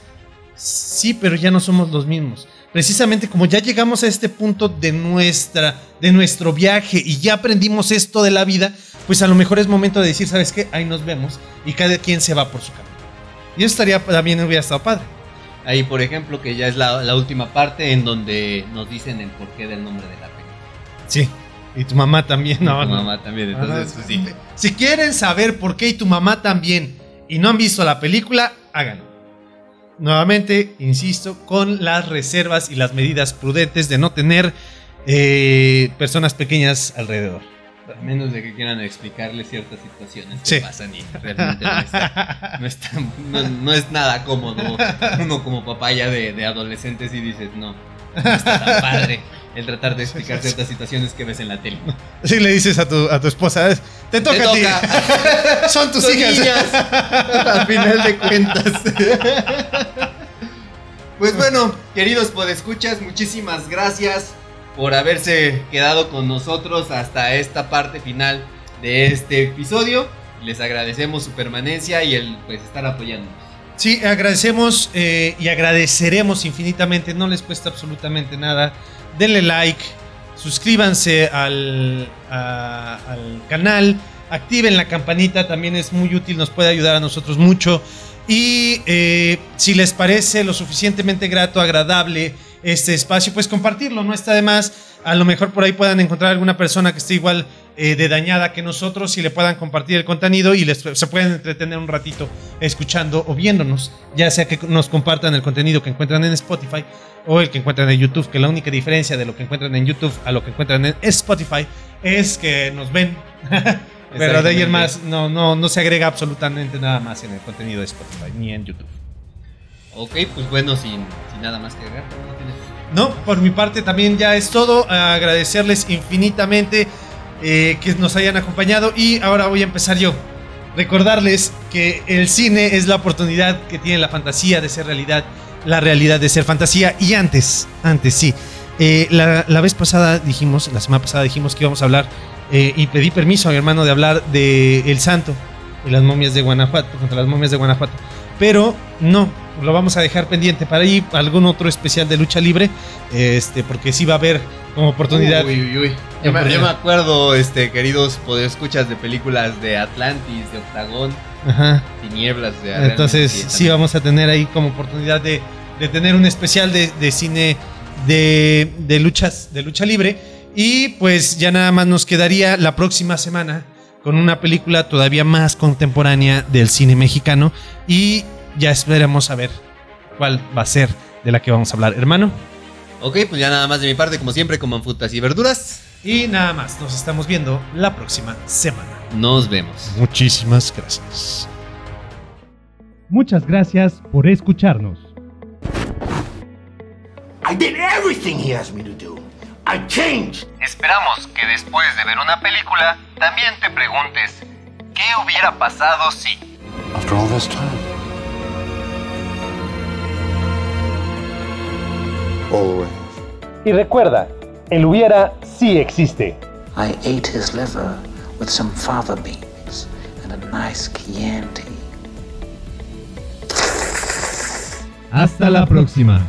sí, pero ya no somos los mismos. Precisamente como ya llegamos a este punto de, nuestra, de nuestro viaje y ya aprendimos esto de la vida, pues a lo mejor es momento de decir, ¿sabes qué? Ahí nos vemos y cada quien se va por su camino. Y eso estaría, también hubiera estado padre. Ahí, por ejemplo, que ya es la, la última parte en donde nos dicen el porqué del nombre de la película. Sí. Y tu mamá también, no, Tu mamá también, entonces, Ajá. pues, sí. Si quieren saber por qué y tu mamá también y no han visto la película, háganlo. Nuevamente, insisto, con las reservas y las medidas prudentes de no tener eh, personas pequeñas alrededor. A menos de que quieran explicarle ciertas situaciones que Sí. pasan y realmente no está, no, está- no- no es nada cómodo. Uno como papá ya de, de adolescentes y dices, no, no está tan padre el tratar de explicar ciertas situaciones que ves en la tele. Si le dices a tu, a tu esposa, "Es- te toca Te a ti. toca. Son tus Son hijas. niñas, al final de cuentas. Pues bueno, queridos podescuchas, muchísimas gracias por haberse quedado con nosotros hasta esta parte final de este episodio. Les agradecemos su permanencia y el pues estar apoyándonos. Sí, agradecemos eh, y agradeceremos infinitamente, no les cuesta absolutamente nada. Denle like, suscríbanse al, al canal, activen la campanita, también es muy útil, nos puede ayudar a nosotros mucho. Y eh, si les parece lo suficientemente grato, agradable este espacio, pues compartirlo, no está de más. A lo mejor por ahí puedan encontrar alguna persona que esté igual eh, de dañada que nosotros y le puedan compartir el contenido y les, se pueden entretener un ratito escuchando o viéndonos, ya sea que nos compartan el contenido que encuentran en Spotify o el que encuentran en YouTube, que la única diferencia de lo que encuentran en YouTube a lo que encuentran en Spotify es que nos ven. Pero de ahí en más no, no, no se agrega absolutamente nada más en el contenido de Spotify ni en YouTube. Ok, pues bueno, sin, sin nada más que agregar. ¿no? No, por mi parte también ya es todo. Agradecerles infinitamente eh, que nos hayan acompañado y ahora voy a empezar yo. Recordarles que el cine es la oportunidad que tiene la fantasía de ser realidad, la realidad de ser fantasía y antes, antes sí. Eh, la, la vez pasada dijimos, la semana pasada dijimos que íbamos a hablar eh, y pedí permiso a mi hermano de hablar de El Santo, de las momias de Guanajuato, contra las momias de Guanajuato. Pero no, lo vamos a dejar pendiente para ir a algún otro especial de lucha libre, este, porque sí va a haber como oportunidad. Uy, uy, uy. Yo, me, yo me acuerdo, este, queridos podescuchas de películas de Atlantis, de Octagón, Ajá. Tinieblas. De Entonces realmente sí vamos a tener ahí como oportunidad de, de tener un especial de, de cine de, de luchas de lucha libre y pues ya nada más nos quedaría la próxima semana con una película todavía más contemporánea del cine mexicano y ya esperamos a ver cuál va a ser de la que vamos a hablar, hermano. Ok, pues ya nada más de mi parte, como siempre, con frutas y verduras. Y nada más, nos estamos viendo la próxima semana. Nos vemos. Muchísimas gracias. Muchas gracias por escucharnos. I did everything he asked me to do. I changed. Esperamos que después de ver una película también te preguntes ¿qué hubiera pasado si? After all this time. Always. Y recuerda, el hubiera sí existe. I ate his liver with some fava beans and a nice Chianti. Hasta la próxima.